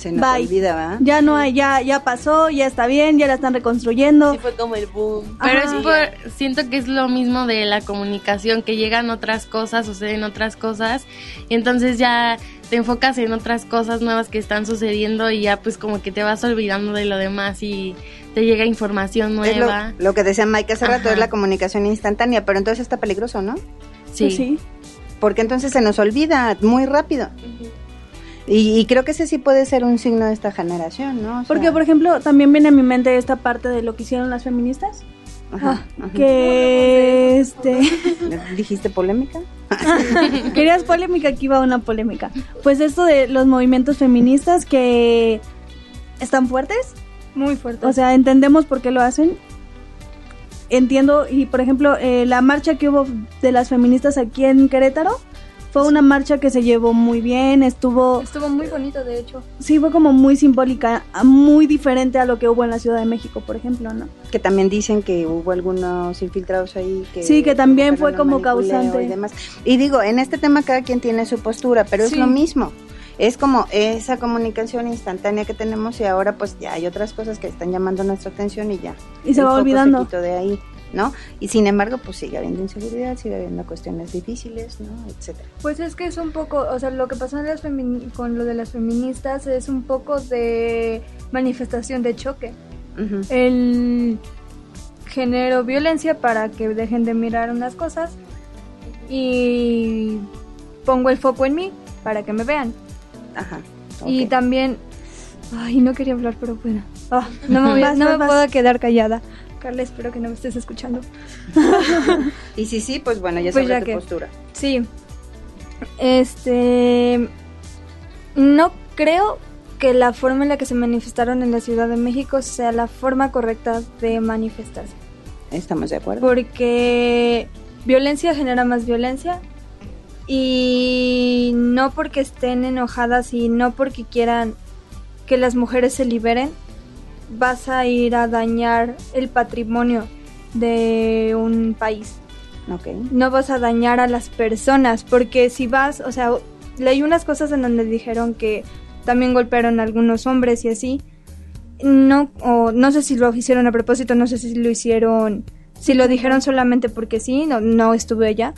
Se nos Bye. olvida, ¿verdad? ya no hay, ya, ya pasó, ya está bien, ya la están reconstruyendo. Sí fue como el boom. Pero Ajá. es por, siento que es lo mismo de la comunicación, que llegan otras cosas, suceden otras cosas, y entonces ya te enfocas en otras cosas nuevas que están sucediendo y ya pues como que te vas olvidando de lo demás y te llega información lo, nueva. lo que decía Mike hace rato, es la comunicación instantánea, pero entonces está peligroso, ¿no? Sí. Pues sí. Porque entonces se nos olvida muy rápido. Y, y creo que ese sí puede ser un signo de esta generación, ¿no? O sea, Porque, por ejemplo, también viene a mi mente esta parte de lo que hicieron las feministas. ajá, Ah, ajá. que este ¿Dijiste polémica? querías polémica aquí va una polémica pues esto de los movimientos feministas que están fuertes Muy fuerte. o sea entendemos por qué lo hacen entiendo y por ejemplo eh, la marcha que hubo de las feministas aquí en Querétaro fue una marcha que se llevó muy bien estuvo Estuvo muy bonito, de hecho. sí fue como muy simbólica muy diferente a lo que hubo en la Ciudad de México por ejemplo no Que también dicen que hubo algunos infiltrados ahí que... Sí, que también fue como causante. Y, demás. y digo, en este tema cada quien tiene su postura, pero es lo mismo. Es como esa comunicación instantánea que tenemos y ahora pues ya hay otras cosas que están llamando nuestra atención y ya. Y se va olvidando. quitó de ahí, ¿no? Y sin embargo, pues sigue habiendo inseguridad, sigue habiendo cuestiones difíciles, ¿no? Etcétera. Pues es que es un poco, o sea, lo que pasó en las con lo de las feministas es un poco de manifestación de choque. Ujú. El género violencia para que dejen de mirar unas cosas y pongo el foco en mí para que me vean. Ajá. Y también, ay, no quería hablar, pero bueno, Ah, no me, voy a- Vas, no vas, me vas. puedo quedar callada. Carla, espero que no me estés escuchando. Y si sí, pues bueno, ya Pues sabrá ya tu que- postura. Sí. Este. No creo que la forma en la que se manifestaron en la Ciudad de México sea la forma correcta de manifestarse. Estamos de acuerdo. Porque violencia genera más violencia. Y no porque estén enojadas y no porque quieran que las mujeres se liberen, vas a ir a dañar el patrimonio de un país Ok. no vas a dañar a las personas, porque si vas, o sea, leí unas cosas en donde dijeron que también golpearon a algunos hombres y así. No, o no sé si lo hicieron a propósito, no sé si lo hicieron, si lo dijeron solamente porque sí, no, no estuve allá.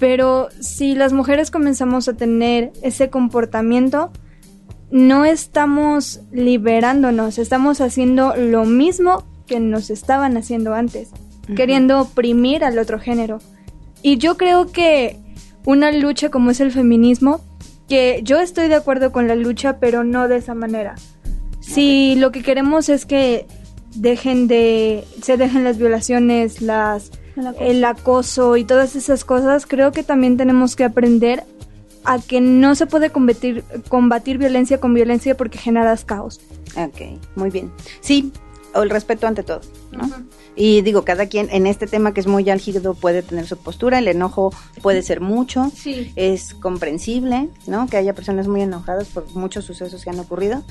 Pero si las mujeres comenzamos a tener ese comportamiento, no estamos liberándonos, estamos haciendo lo mismo que nos estaban haciendo antes, queriendo oprimir al otro género. Y yo creo que una lucha como es el feminismo, que yo estoy de acuerdo con la lucha, pero no de esa manera. Si lo que queremos es que dejen de se dejen las violaciones, las El acoso. el acoso y todas esas cosas, creo que también tenemos que aprender a que no se puede combatir, combatir violencia con violencia porque generas caos. Ok, muy bien. Sí, el respeto ante todo, ¿no? Y digo, cada quien en este tema que es muy álgido puede tener su postura, el enojo puede ser mucho, Sí. es comprensible, ¿no? Que haya personas muy enojadas por muchos sucesos que han ocurrido,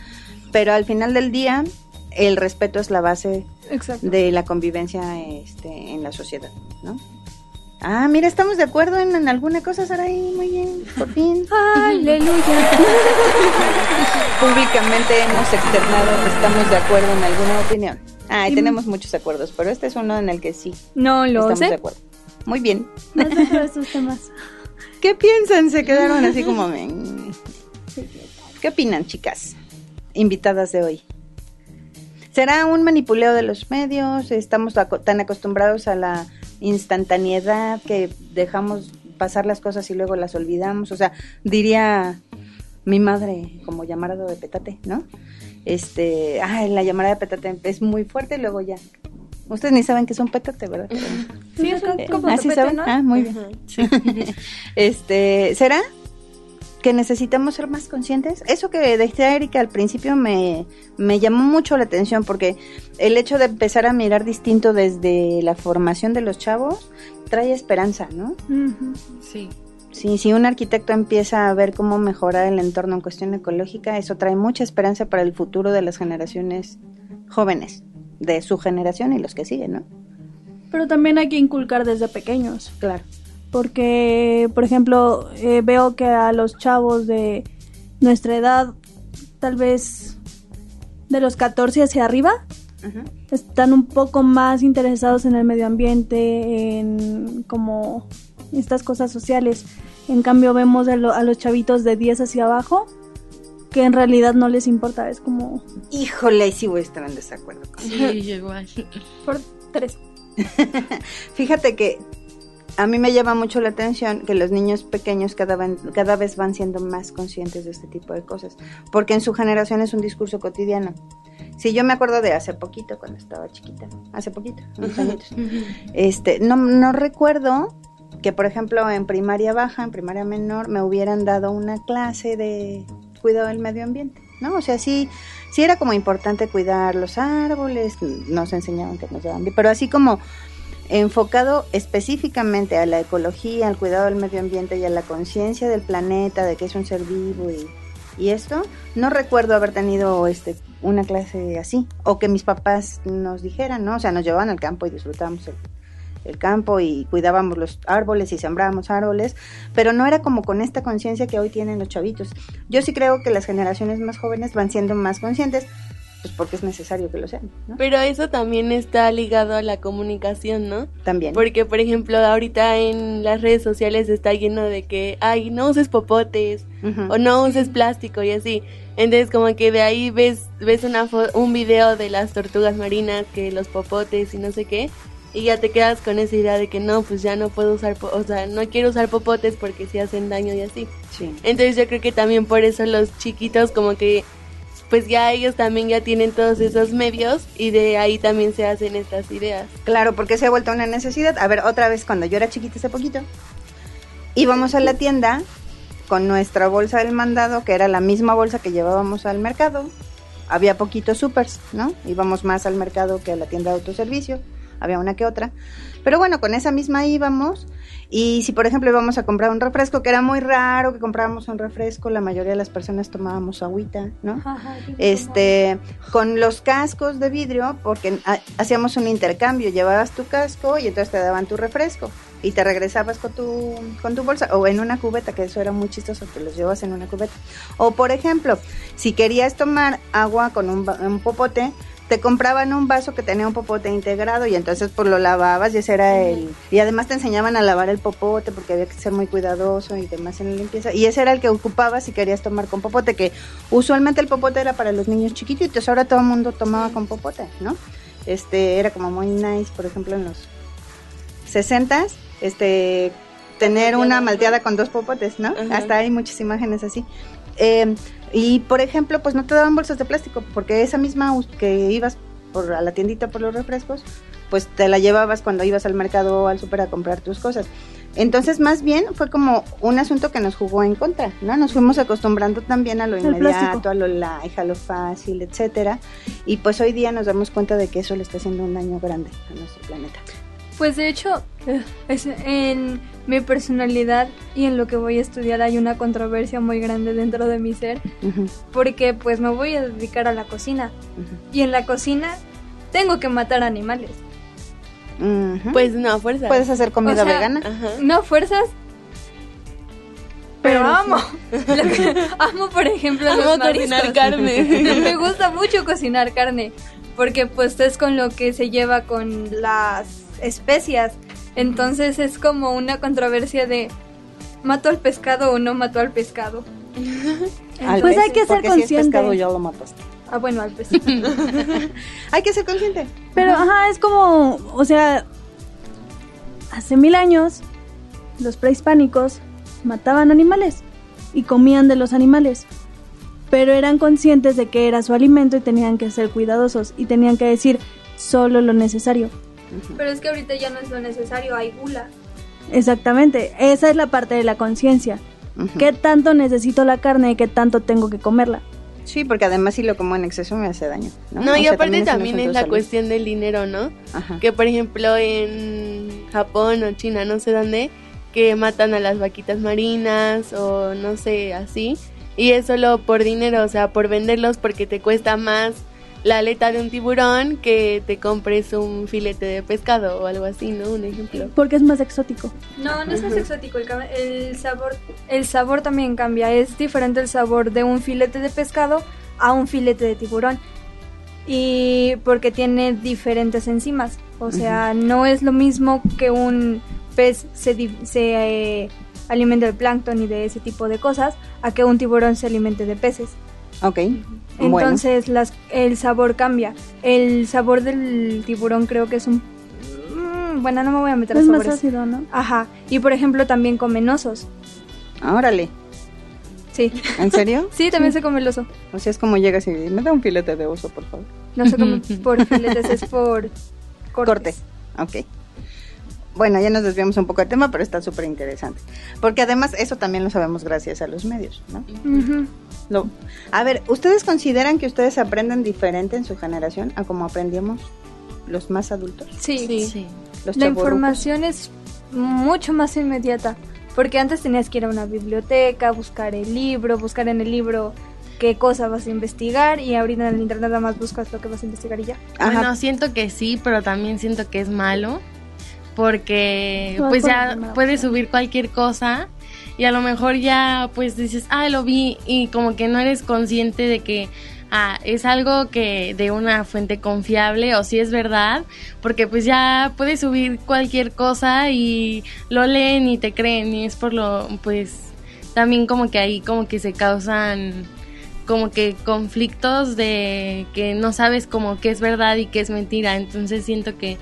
pero al final del día el respeto es la base Exacto. de la convivencia este, en la sociedad, ¿no? Ah, mira, estamos de acuerdo en, alguna cosa, Saraí. Muy bien, por fin. Aleluya. Públicamente hemos externado que estamos de acuerdo en alguna opinión. Ah, y tenemos muchos acuerdos, pero este es uno en el que sí. No lo estamos sé. de acuerdo. Muy bien. Temas. ¿Qué piensan? Se quedaron así como... ¿Qué opinan, chicas? Invitadas de hoy. ¿Será un manipuleo de los medios? ¿Estamos tan acostumbrados a la instantaneidad que dejamos pasar las cosas y luego las olvidamos? O sea, diría mi madre como llamarado de petate, ¿no? Este, ah, la llamada de petate es muy fuerte y luego ya. Ustedes ni saben que es un petate, ¿verdad? Sí, es un, como ¿Ah, sí saben? Ah, muy bien. este, ¿será? Que necesitamos ser más conscientes. Eso que decía Erika al principio me, me llamó mucho la atención porque el hecho de empezar a mirar distinto desde la formación de los chavos trae esperanza, ¿no? Sí. Sí, si un arquitecto empieza a ver cómo mejorar el entorno en cuestión ecológica, eso trae mucha esperanza para el futuro de las generaciones jóvenes, de su generación y los que siguen, ¿no? Pero también hay que inculcar desde pequeños. Claro porque, por ejemplo, eh, veo que a los chavos de nuestra edad, tal vez de los 14 hacia arriba, están un poco más interesados en el medio ambiente, en como estas cosas sociales. En cambio, vemos a, los chavitos de 10 hacia abajo que en realidad no les importa, es como... Híjole, sí voy a estar en desacuerdo. Sí, igual. Por tres. Fíjate que a mí me llama mucho la atención que los niños pequeños cada, cada vez van siendo más conscientes de este tipo de cosas, porque en su generación es un discurso cotidiano. Si yo me acuerdo de hace poquito, cuando estaba chiquita, hace poquito, unos añitos, este, no, no recuerdo que, por ejemplo, en primaria baja, en primaria menor, me hubieran dado una clase de cuidado del medio ambiente, ¿no? O sea, sí, sí era como importante cuidar los árboles, nos enseñaban que nos daban bien, pero así como enfocado específicamente a la ecología, al cuidado del medio ambiente y a la conciencia del planeta, de que es un ser vivo y, esto, no recuerdo haber tenido este una clase así, o que mis papás nos dijeran, ¿no? O sea, nos llevaban al campo y disfrutábamos el, el campo y cuidábamos los árboles y sembrábamos árboles, pero no era como con esta conciencia que hoy tienen los chavitos. Yo sí creo que las generaciones más jóvenes van siendo más conscientes, pues porque es necesario que lo sean. ¿no? Pero eso también está ligado a la comunicación, ¿no? También. Porque, por ejemplo, ahorita en las redes sociales está lleno de que, ay, no uses popotes o no uses plástico y así. Entonces, como que de ahí ves, ves una un video de las tortugas marinas, que los popotes y no sé qué, y ya te quedas con esa idea de que no, pues ya no puedo usar, o sea, no quiero usar popotes porque sí hacen daño y así. Sí. Entonces yo creo que también por eso los chiquitos como que pues ya ellos también ya tienen todos esos medios y de ahí también se hacen estas ideas. Claro, porque se ha vuelto una necesidad. A ver, otra vez, cuando yo era chiquita hace poquito, íbamos a la tienda con nuestra bolsa del mandado, que era la misma bolsa que llevábamos al mercado. Había poquitos supers, ¿no? Íbamos más al mercado que a la tienda de autoservicio, había una que otra. Pero bueno, con esa misma íbamos y si, por ejemplo, íbamos a comprar un refresco, que era muy raro que comprábamos un refresco, la mayoría de las personas tomábamos agüita, ¿no? este, con los cascos de vidrio, porque hacíamos un intercambio, llevabas tu casco y entonces te daban tu refresco y te regresabas con tu, con tu bolsa o en una cubeta, que eso era muy chistoso, que los llevas en una cubeta. O, por ejemplo, si querías tomar agua con un, un popote, te compraban un vaso que tenía un popote integrado y entonces pues lo lavabas y ese era el... Y además te enseñaban a lavar el popote porque había que ser muy cuidadoso y demás en la limpieza. Y ese era el que ocupabas si querías tomar con popote, que usualmente el popote era para los niños chiquititos, ahora todo el mundo tomaba con popote, ¿no? Este era como muy nice, por ejemplo, en los 60 este tener una malteada con dos popotes, ¿no? Hasta hay muchas imágenes así. Eh, y por ejemplo, pues no te daban bolsas de plástico, porque esa misma que ibas por a la tiendita por los refrescos, pues te la llevabas cuando ibas al mercado o al súper a comprar tus cosas. Entonces, más bien fue como un asunto que nos jugó en contra, ¿no? Nos fuimos acostumbrando también a lo inmediato, a lo light, a lo fácil, etcétera. Y pues hoy día nos damos cuenta de que eso le está haciendo un daño grande a nuestro planeta. Pues de hecho, es en mi personalidad y en lo que voy a estudiar hay una controversia muy grande dentro de mi ser, porque pues me voy a dedicar a la cocina y en la cocina tengo que matar animales. Pues no, fuerzas. Puedes hacer comida vegana. No, fuerzas. Pero, amo. amo, por ejemplo, amo cocinar carne. Me gusta mucho cocinar carne. Porque pues es con lo que se lleva con las especias. Entonces es como una controversia de ¿mato al pescado o no mato al pescado? pues hay que ser consciente. Si es pescado ya lo mataste. Ah, bueno, al pez. hay que ser consciente. Pero, ajá, es como, o sea, hace mil años los prehispánicos mataban animales y comían de los animales, pero eran conscientes de que era su alimento y tenían que ser cuidadosos y tenían que decir solo lo necesario. Pero es que ahorita ya no es lo necesario, hay gula. Exactamente, esa es la parte de la conciencia. ¿Qué tanto necesito la carne y qué tanto tengo que comerla? Sí, porque además si lo como en exceso me hace daño. No, y aparte también, es la cuestión del dinero, ¿no? Que por ejemplo en Japón o China, no sé dónde, que matan a las vaquitas marinas o no sé, así. Y es solo por dinero, o sea, por venderlos porque te cuesta más la aleta de un tiburón que te compres un filete de pescado o algo así, ¿no? Un ejemplo. Porque es más exótico. No, no es más exótico, el, sabor el sabor también cambia, es diferente el sabor de un filete de pescado a un filete de tiburón. Y porque tiene diferentes enzimas, o sea, no es lo mismo que un pez se, se eh, alimente de plancton y de ese tipo de cosas a que un tiburón se alimente de peces. Ok. Entonces las, el sabor cambia. El sabor del tiburón creo que es un... Mm, bueno, no me voy a meter a Es más ácido, ¿no? Ajá. Y por ejemplo también comen osos. Órale. Sí. ¿En serio? sí, también se come el oso. O sea, es como llegas y me da un filete de oso, por favor. No se come por filetes, es por corte. Ok. Bueno, ya nos desviamos un poco del tema, pero está súper interesante. Porque además eso también lo sabemos gracias a los medios, ¿no? a ver, ¿ustedes consideran que ustedes aprenden diferente en su generación a como aprendíamos los más adultos? Sí, sí. La información es mucho más inmediata, porque antes tenías que ir a una biblioteca, buscar el libro, buscar en el libro qué cosa vas a investigar y ahorita en el internet nada más buscas lo que vas a investigar y ya. Bueno, siento que sí, pero también siento que es malo porque pues ya puedes subir cualquier cosa y a lo mejor ya pues dices, ah, lo vi y como que no eres consciente de que ah, es algo que de una fuente confiable o si es verdad, porque pues ya puedes subir cualquier cosa y lo leen y te creen y es por lo pues también como que ahí como que se causan como que conflictos de que no sabes como qué es verdad y qué es mentira, entonces siento que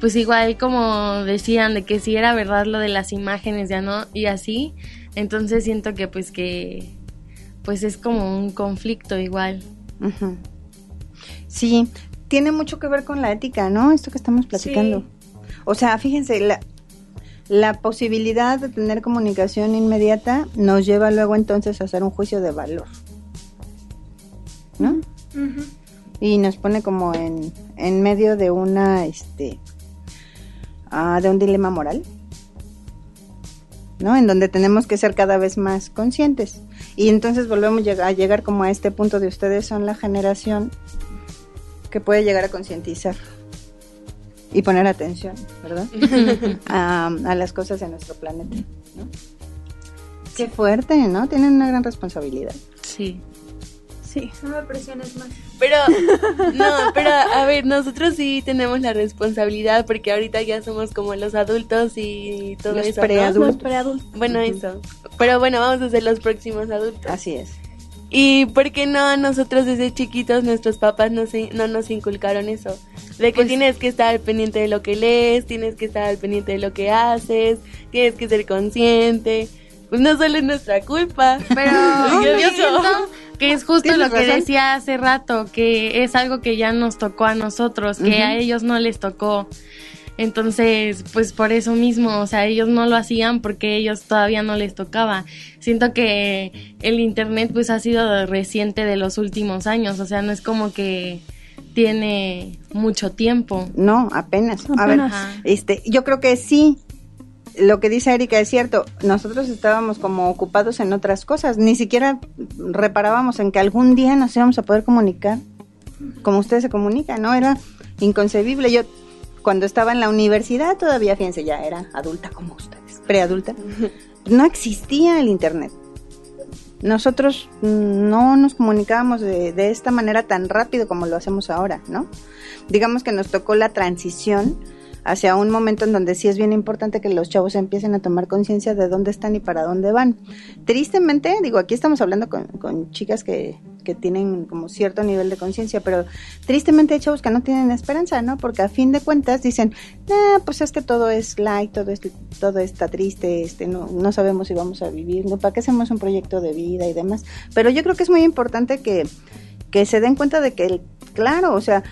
pues igual como decían de que si era verdad lo de las imágenes ya no y así, entonces siento que pues que pues es como un conflicto igual. Sí, tiene mucho que ver con la ética, ¿no? Esto que estamos platicando. O sea, fíjense, la, la posibilidad de tener comunicación inmediata nos lleva luego entonces a hacer un juicio de valor. ¿No? Y nos pone como en, en medio de una, este, ah, de un dilema moral. ¿no? En donde tenemos que ser cada vez más conscientes. Y entonces volvemos a llegar como a este punto de ustedes son la generación que puede llegar a concientizar y poner atención, ¿verdad? a, las cosas de nuestro planeta, ¿no? Qué fuerte, ¿no? Tienen una gran responsabilidad. Sí. Sí, no me presiones más. Pero, no, pero a ver, nosotros sí tenemos la responsabilidad porque ahorita ya somos como los adultos y todo los eso. Preadultos. Bueno, eso. Pero bueno, vamos a ser los próximos adultos. Así es. ¿Y por qué no nosotros desde chiquitos, nuestros papás no, no nos inculcaron eso? De que pues tienes que estar al pendiente de lo que lees, tienes que estar al pendiente de lo que haces, tienes que ser consciente. Pues no solo es nuestra culpa. Pero yo siento que es justo lo que decía hace rato, que es algo que ya nos tocó a nosotros, que a ellos no les tocó. Entonces, pues por eso mismo, o sea, ellos no lo hacían porque ellos todavía no les tocaba. Siento que el internet pues ha sido reciente de los últimos años, o sea, no es como que tiene mucho tiempo. No, apenas. A ver, este, yo creo que sí, lo que dice Erika es cierto, nosotros estábamos como ocupados en otras cosas, ni siquiera reparábamos en que algún día nos íbamos a poder comunicar como ustedes se comunican, ¿no? Era inconcebible. Yo cuando estaba en la universidad, todavía, fíjense, ya era adulta como ustedes, preadulta, no existía el Internet. Nosotros no nos comunicábamos de, de esta manera tan rápido como lo hacemos ahora, ¿no? Digamos que nos tocó la transición hacia un momento en donde sí es bien importante que los chavos empiecen a tomar conciencia de dónde están y para dónde van. Tristemente, digo, aquí estamos hablando con, con chicas que, que tienen como cierto nivel de conciencia, pero tristemente hay chavos que no tienen esperanza, ¿no? Porque a fin de cuentas dicen, nah, pues es que todo es light, todo, es, todo está triste, este, no, no sabemos si vamos a vivir. ¿Para qué hacemos un proyecto de vida y demás? Pero yo creo que es muy importante que, que se den cuenta de que, claro, o sea,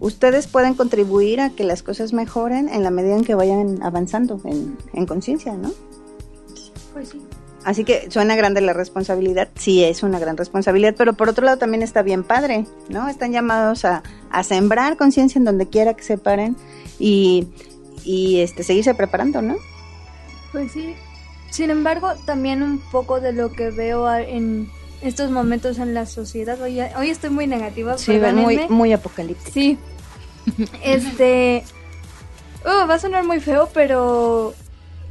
ustedes pueden contribuir a que las cosas mejoren en la medida en que vayan avanzando en, en conciencia, ¿no? Pues sí. Así que suena grande la responsabilidad, sí es una gran responsabilidad, pero por otro lado también está bien padre, ¿no? Están llamados a, a sembrar conciencia en donde quiera que se paren y, y este, seguirse preparando, ¿no? Pues sí. Sin embargo, también un poco de lo que veo en estos momentos en la sociedad. Hoy, hoy estoy muy negativa, Sí, muy, muy apocalíptico. Sí. Este. uh, va a sonar muy feo, pero.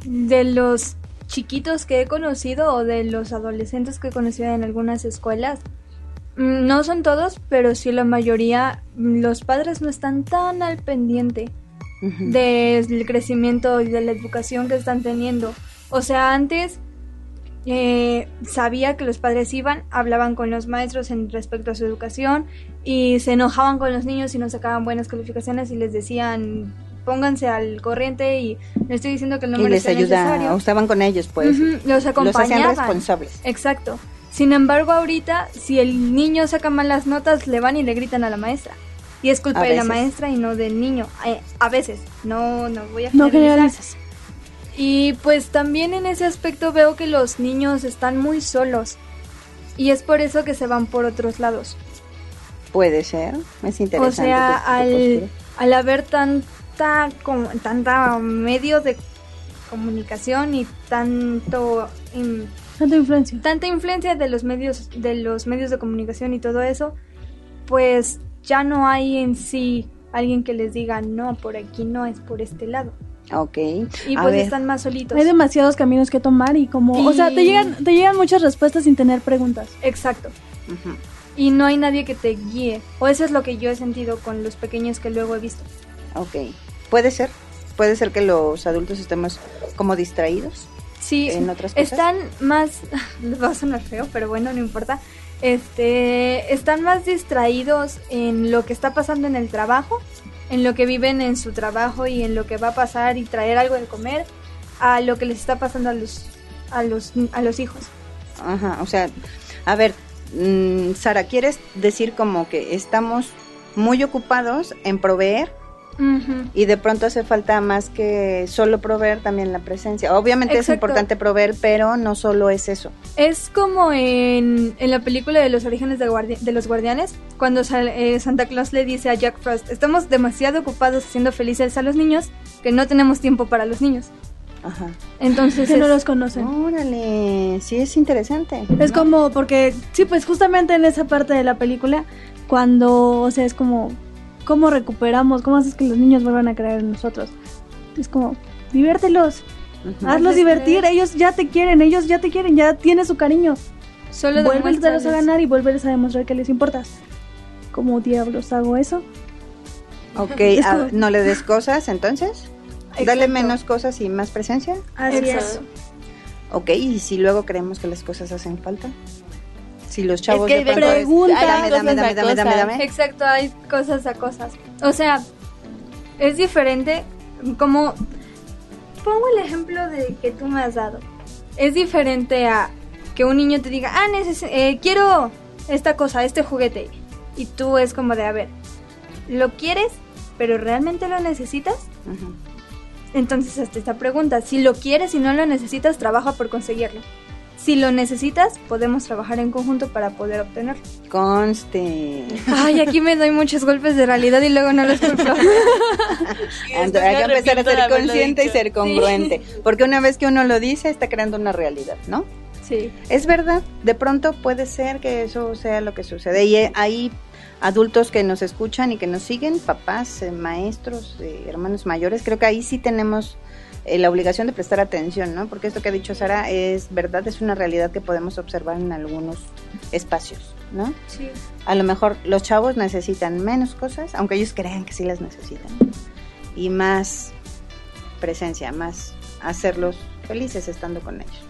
De los chiquitos que he conocido o de los adolescentes que he conocido en algunas escuelas, mm, no son todos, pero sí la mayoría, mm, los padres no están tan al pendiente del crecimiento y de la educación que están teniendo. O sea, antes eh, sabía que los padres iban, hablaban con los maestros en respecto a su educación y se enojaban con los niños si no sacaban buenas calificaciones y les decían pónganse al corriente y le estoy diciendo que el y les sea ayuda, necesario. o estaban con ellos, pues. Los los acompañaban. hacían responsables. Exacto. Sin embargo, ahorita, si el niño saca malas notas, le van y le gritan a la maestra. Y es culpa de la maestra y no del niño. Eh, A veces. No, no voy a No generalizar. generalizas. Y pues también en ese aspecto veo que los niños están muy solos. Y es por eso que se van por otros lados. Puede ser, es interesante. O sea, tu- tu al, al haber tanta, como, tanta medio de comunicación y tanto Tanta influencia. tanta influencia de los medios de los medios de comunicación y todo eso, pues ya no hay en sí alguien que les diga no por aquí no es por este lado Ok. y A pues ver, están más solitos. Hay demasiados caminos que tomar y como, o sea, te llegan, te llegan muchas respuestas sin tener preguntas. Exacto. Y no hay nadie que te guíe. O eso es lo que yo he sentido con los pequeños que luego he visto. Ok. Puede ser. Puede ser que los adultos estemos como distraídos Sí, en otras cosas. están más les va a sonar feo, pero bueno, no importa. Este, están más distraídos en lo que está pasando en el trabajo, en lo que viven en su trabajo y en lo que va a pasar y traer algo de comer, a lo que les está pasando a los a los a los hijos. Ajá, o sea, a ver, mm, Sara, ¿quieres decir como que estamos muy ocupados en proveer Y de pronto hace falta más que solo proveer también la presencia? Obviamente es importante proveer, pero no solo es eso. Es como en, en la película de los orígenes de, guardi- de los guardianes, cuando sal- eh, Santa Claus le dice a Jack Frost, estamos demasiado ocupados haciendo felices a los niños que no tenemos tiempo para los niños. Ajá. Entonces, Que no los conocen. Órale, sí es interesante. Es como porque, sí, pues justamente en esa parte de la película, cuando, o sea, es como, ¿cómo recuperamos? ¿Cómo haces que los niños vuelvan a creer en nosotros? Es como, diviértelos, Ujú. hazlos Hazles divertir, creer. ellos ya te quieren, ellos ya te quieren, ya tienes su cariño. solo Vuelves a ganar y vuelves a demostrar que les importas. ¿Cómo diablos hago eso? Ok, Es ah, como- no le des cosas entonces. Dale Exacto. menos cosas y más presencia. Así Exacto. Ok, y si luego creemos que las cosas hacen falta. Si los chavos que de pronto es, pregunta, "Ay, dame, dame, dame, dame, dame, cosas". dame. Exacto, hay cosas a cosas. O sea, es diferente como... Pongo el ejemplo de que tú me has dado. Es diferente a que un niño te diga, ah, neces- eh, quiero esta cosa, este juguete. Y tú es como de, a ver, ¿lo quieres? ¿Pero realmente lo necesitas? Entonces, hasta esta pregunta, si lo quieres y no lo necesitas, trabaja por conseguirlo. Si lo necesitas, podemos trabajar en conjunto para poder obtenerlo. Conste. Ay, aquí me doy muchos golpes de realidad y luego no los culpo. Hay que empezar a ser consciente y ser congruente. Porque una vez que uno lo dice, está creando una realidad, ¿no? Sí. Es verdad, de pronto puede ser que eso sea lo que sucede. Y eh, hay adultos que nos escuchan y que nos siguen, papás, eh, maestros, eh, hermanos mayores, creo que ahí sí tenemos la obligación de prestar atención, ¿no? Porque esto que ha dicho Sara es verdad, es una realidad que podemos observar en algunos espacios, ¿no? Sí. A lo mejor los chavos necesitan menos cosas, aunque ellos crean que sí las necesitan, y más presencia, más hacerlos felices estando con ellos.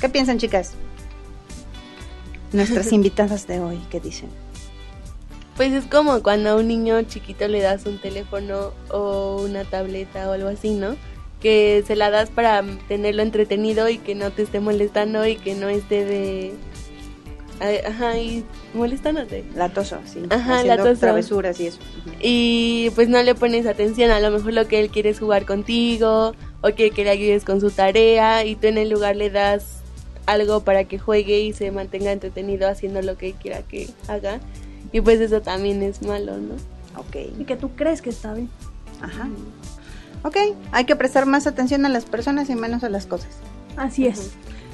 ¿Qué piensan, chicas? Nuestras invitadas de hoy, ¿qué dicen? Pues es como cuando a un niño chiquito le das un teléfono o una tableta o algo así, ¿no? Que se la das para tenerlo entretenido y que no te esté molestando y que no esté de... Ajá, y molestándote. Latoso, sí. Ajá, haciendo latoso. travesuras y eso. Y pues no le pones atención, a lo mejor lo que él quiere es jugar contigo o quiere que le ayudes con su tarea y tú en el lugar le das algo para que juegue y se mantenga entretenido haciendo lo que quiera que haga. Y pues eso también es malo, ¿no? Ok. Y que tú crees que está bien. Ajá. Ok, hay que prestar más atención a las personas y menos a las cosas. Así es.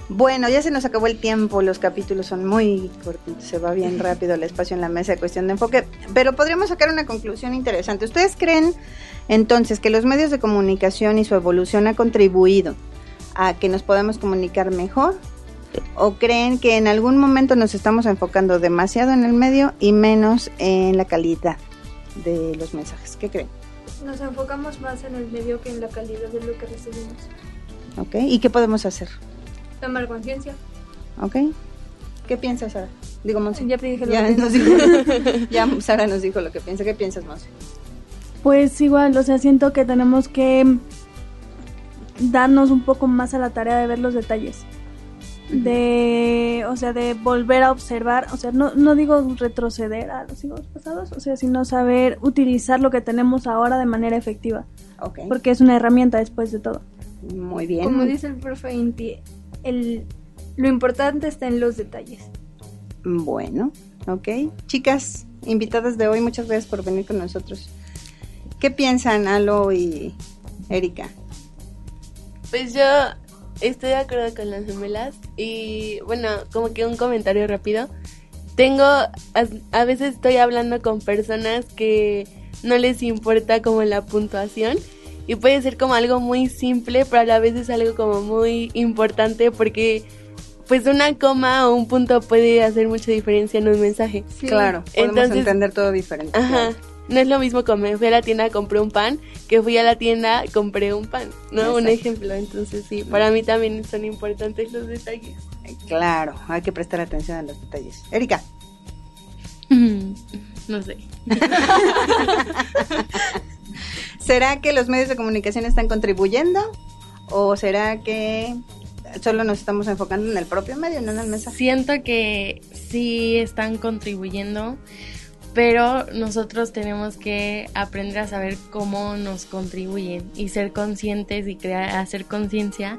Bueno, ya se nos acabó el tiempo, los capítulos son muy cortitos, se va bien rápido el espacio en la mesa de cuestión de enfoque, pero podríamos sacar una conclusión interesante. ¿Ustedes creen entonces que los medios de comunicación y su evolución ha contribuido a que nos podamos comunicar mejor? ¿O creen que en algún momento nos estamos enfocando demasiado en el medio y menos en la calidad de los mensajes? ¿Qué creen? Nos enfocamos más en el medio que en la calidad de lo que recibimos. ¿Ok? ¿Y qué podemos hacer? Tomar conciencia. ¿Ok? ¿Qué piensas, Sara? Digo, Monse. Ya te dije lo Ya que nos dijo, ya Sara nos dijo lo que piensa. ¿Qué piensas, Monse? Pues igual, o sea, siento que tenemos que darnos un poco más a la tarea de ver los detalles. De, o sea, de volver a observar, o sea, no, no digo retroceder a los siglos pasados, o sea, sino saber utilizar lo que tenemos ahora de manera efectiva, Ok. porque es una herramienta después de todo. Muy bien. Como dice el profe Inti, el, lo importante está en los detalles. Bueno, ok. Chicas, invitadas de hoy, muchas gracias por venir con nosotros. ¿Qué piensan Alo y Erika? Pues yo estoy de acuerdo con las gemelas y bueno, como que un comentario rápido. Tengo, a, a veces estoy hablando con personas que no les importa como la puntuación y puede ser como algo muy simple, pero a la vez es algo como muy importante porque pues una coma o un punto puede hacer mucha diferencia en un mensaje. Claro, podemos Entonces- entender todo diferente. Ajá. claro. No es lo mismo como fui a la tienda, compré un pan, que fui a la tienda, compré un pan, ¿no? Un Exacto. ejemplo. Entonces, sí, para mí también son importantes los detalles. Claro, hay que prestar atención a los detalles. Erika, No sé. ¿será que los medios de comunicación están contribuyendo? ¿O será que solo nos estamos enfocando en el propio medio, no en el mensaje? Siento que sí están contribuyendo, pero nosotros tenemos que aprender a saber cómo nos contribuyen y ser conscientes y crear, hacer conciencia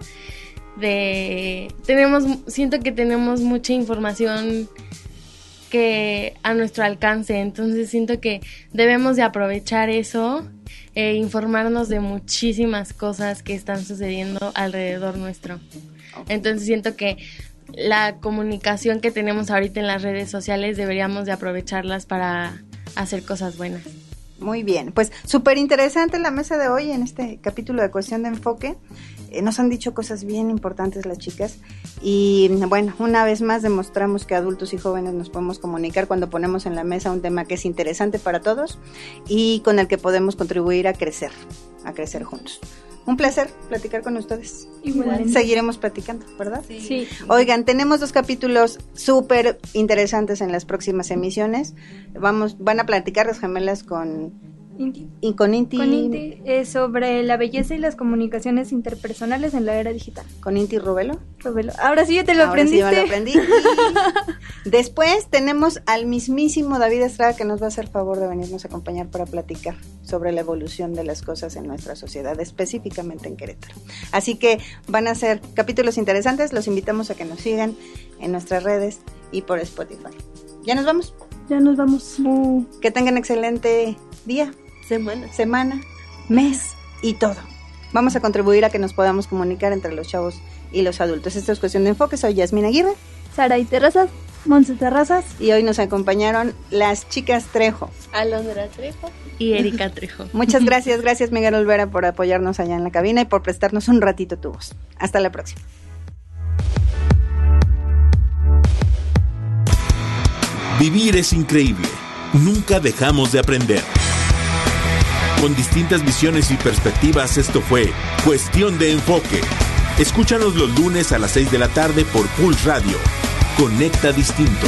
de tenemos siento que tenemos mucha información que a nuestro alcance. Entonces siento que debemos de aprovechar eso e informarnos de muchísimas cosas que están sucediendo alrededor nuestro. Entonces siento que la comunicación que tenemos ahorita en las redes sociales deberíamos de aprovecharlas para hacer cosas buenas. Muy bien, pues súper interesante la mesa de hoy en este capítulo de cuestión de enfoque. Eh, nos han dicho cosas bien importantes las chicas y bueno, una vez más demostramos que adultos y jóvenes nos podemos comunicar cuando ponemos en la mesa un tema que es interesante para todos y con el que podemos contribuir a crecer, a crecer juntos. Un placer platicar con ustedes. Igualmente. Seguiremos platicando, ¿verdad? Sí. Oigan, tenemos dos capítulos súper interesantes en las próximas emisiones. Vamos, van a platicar las gemelas con, Inti. y con Inti, Con Inti es sobre la belleza y las comunicaciones interpersonales en la era digital. con Inti Rubelo. Revelo. Ahora sí ya te lo Ahora sí aprendiste. me lo aprendí. Y después tenemos al mismísimo David Estrada que nos va a hacer favor de venirnos a acompañar para platicar sobre la evolución de las cosas en nuestra sociedad, específicamente en Querétaro. Así que van a ser capítulos interesantes, los invitamos a que nos sigan en nuestras redes y por Spotify. Ya nos vamos. Ya nos vamos. Que tengan excelente día, Semanas. semana, mes y todo. vamos a contribuir a que nos podamos comunicar entre los chavos y los adultos. Esto es cuestión de enfoque. Soy Yasmina Aguirre. Sara y Terrazas. Monse Terrazas. Y hoy nos acompañaron las chicas Trejo. Alondra Trejo. Y Erika Trejo. Muchas gracias. Gracias Miguel Olvera por apoyarnos allá en la cabina y por prestarnos un ratito tu voz. Hasta la próxima. Vivir es increíble. Nunca dejamos de aprender. Con distintas visiones y perspectivas, esto fue Cuestión de Enfoque. Escúchanos los lunes a las 6 de la tarde por Pulse Radio. Conecta Distinto.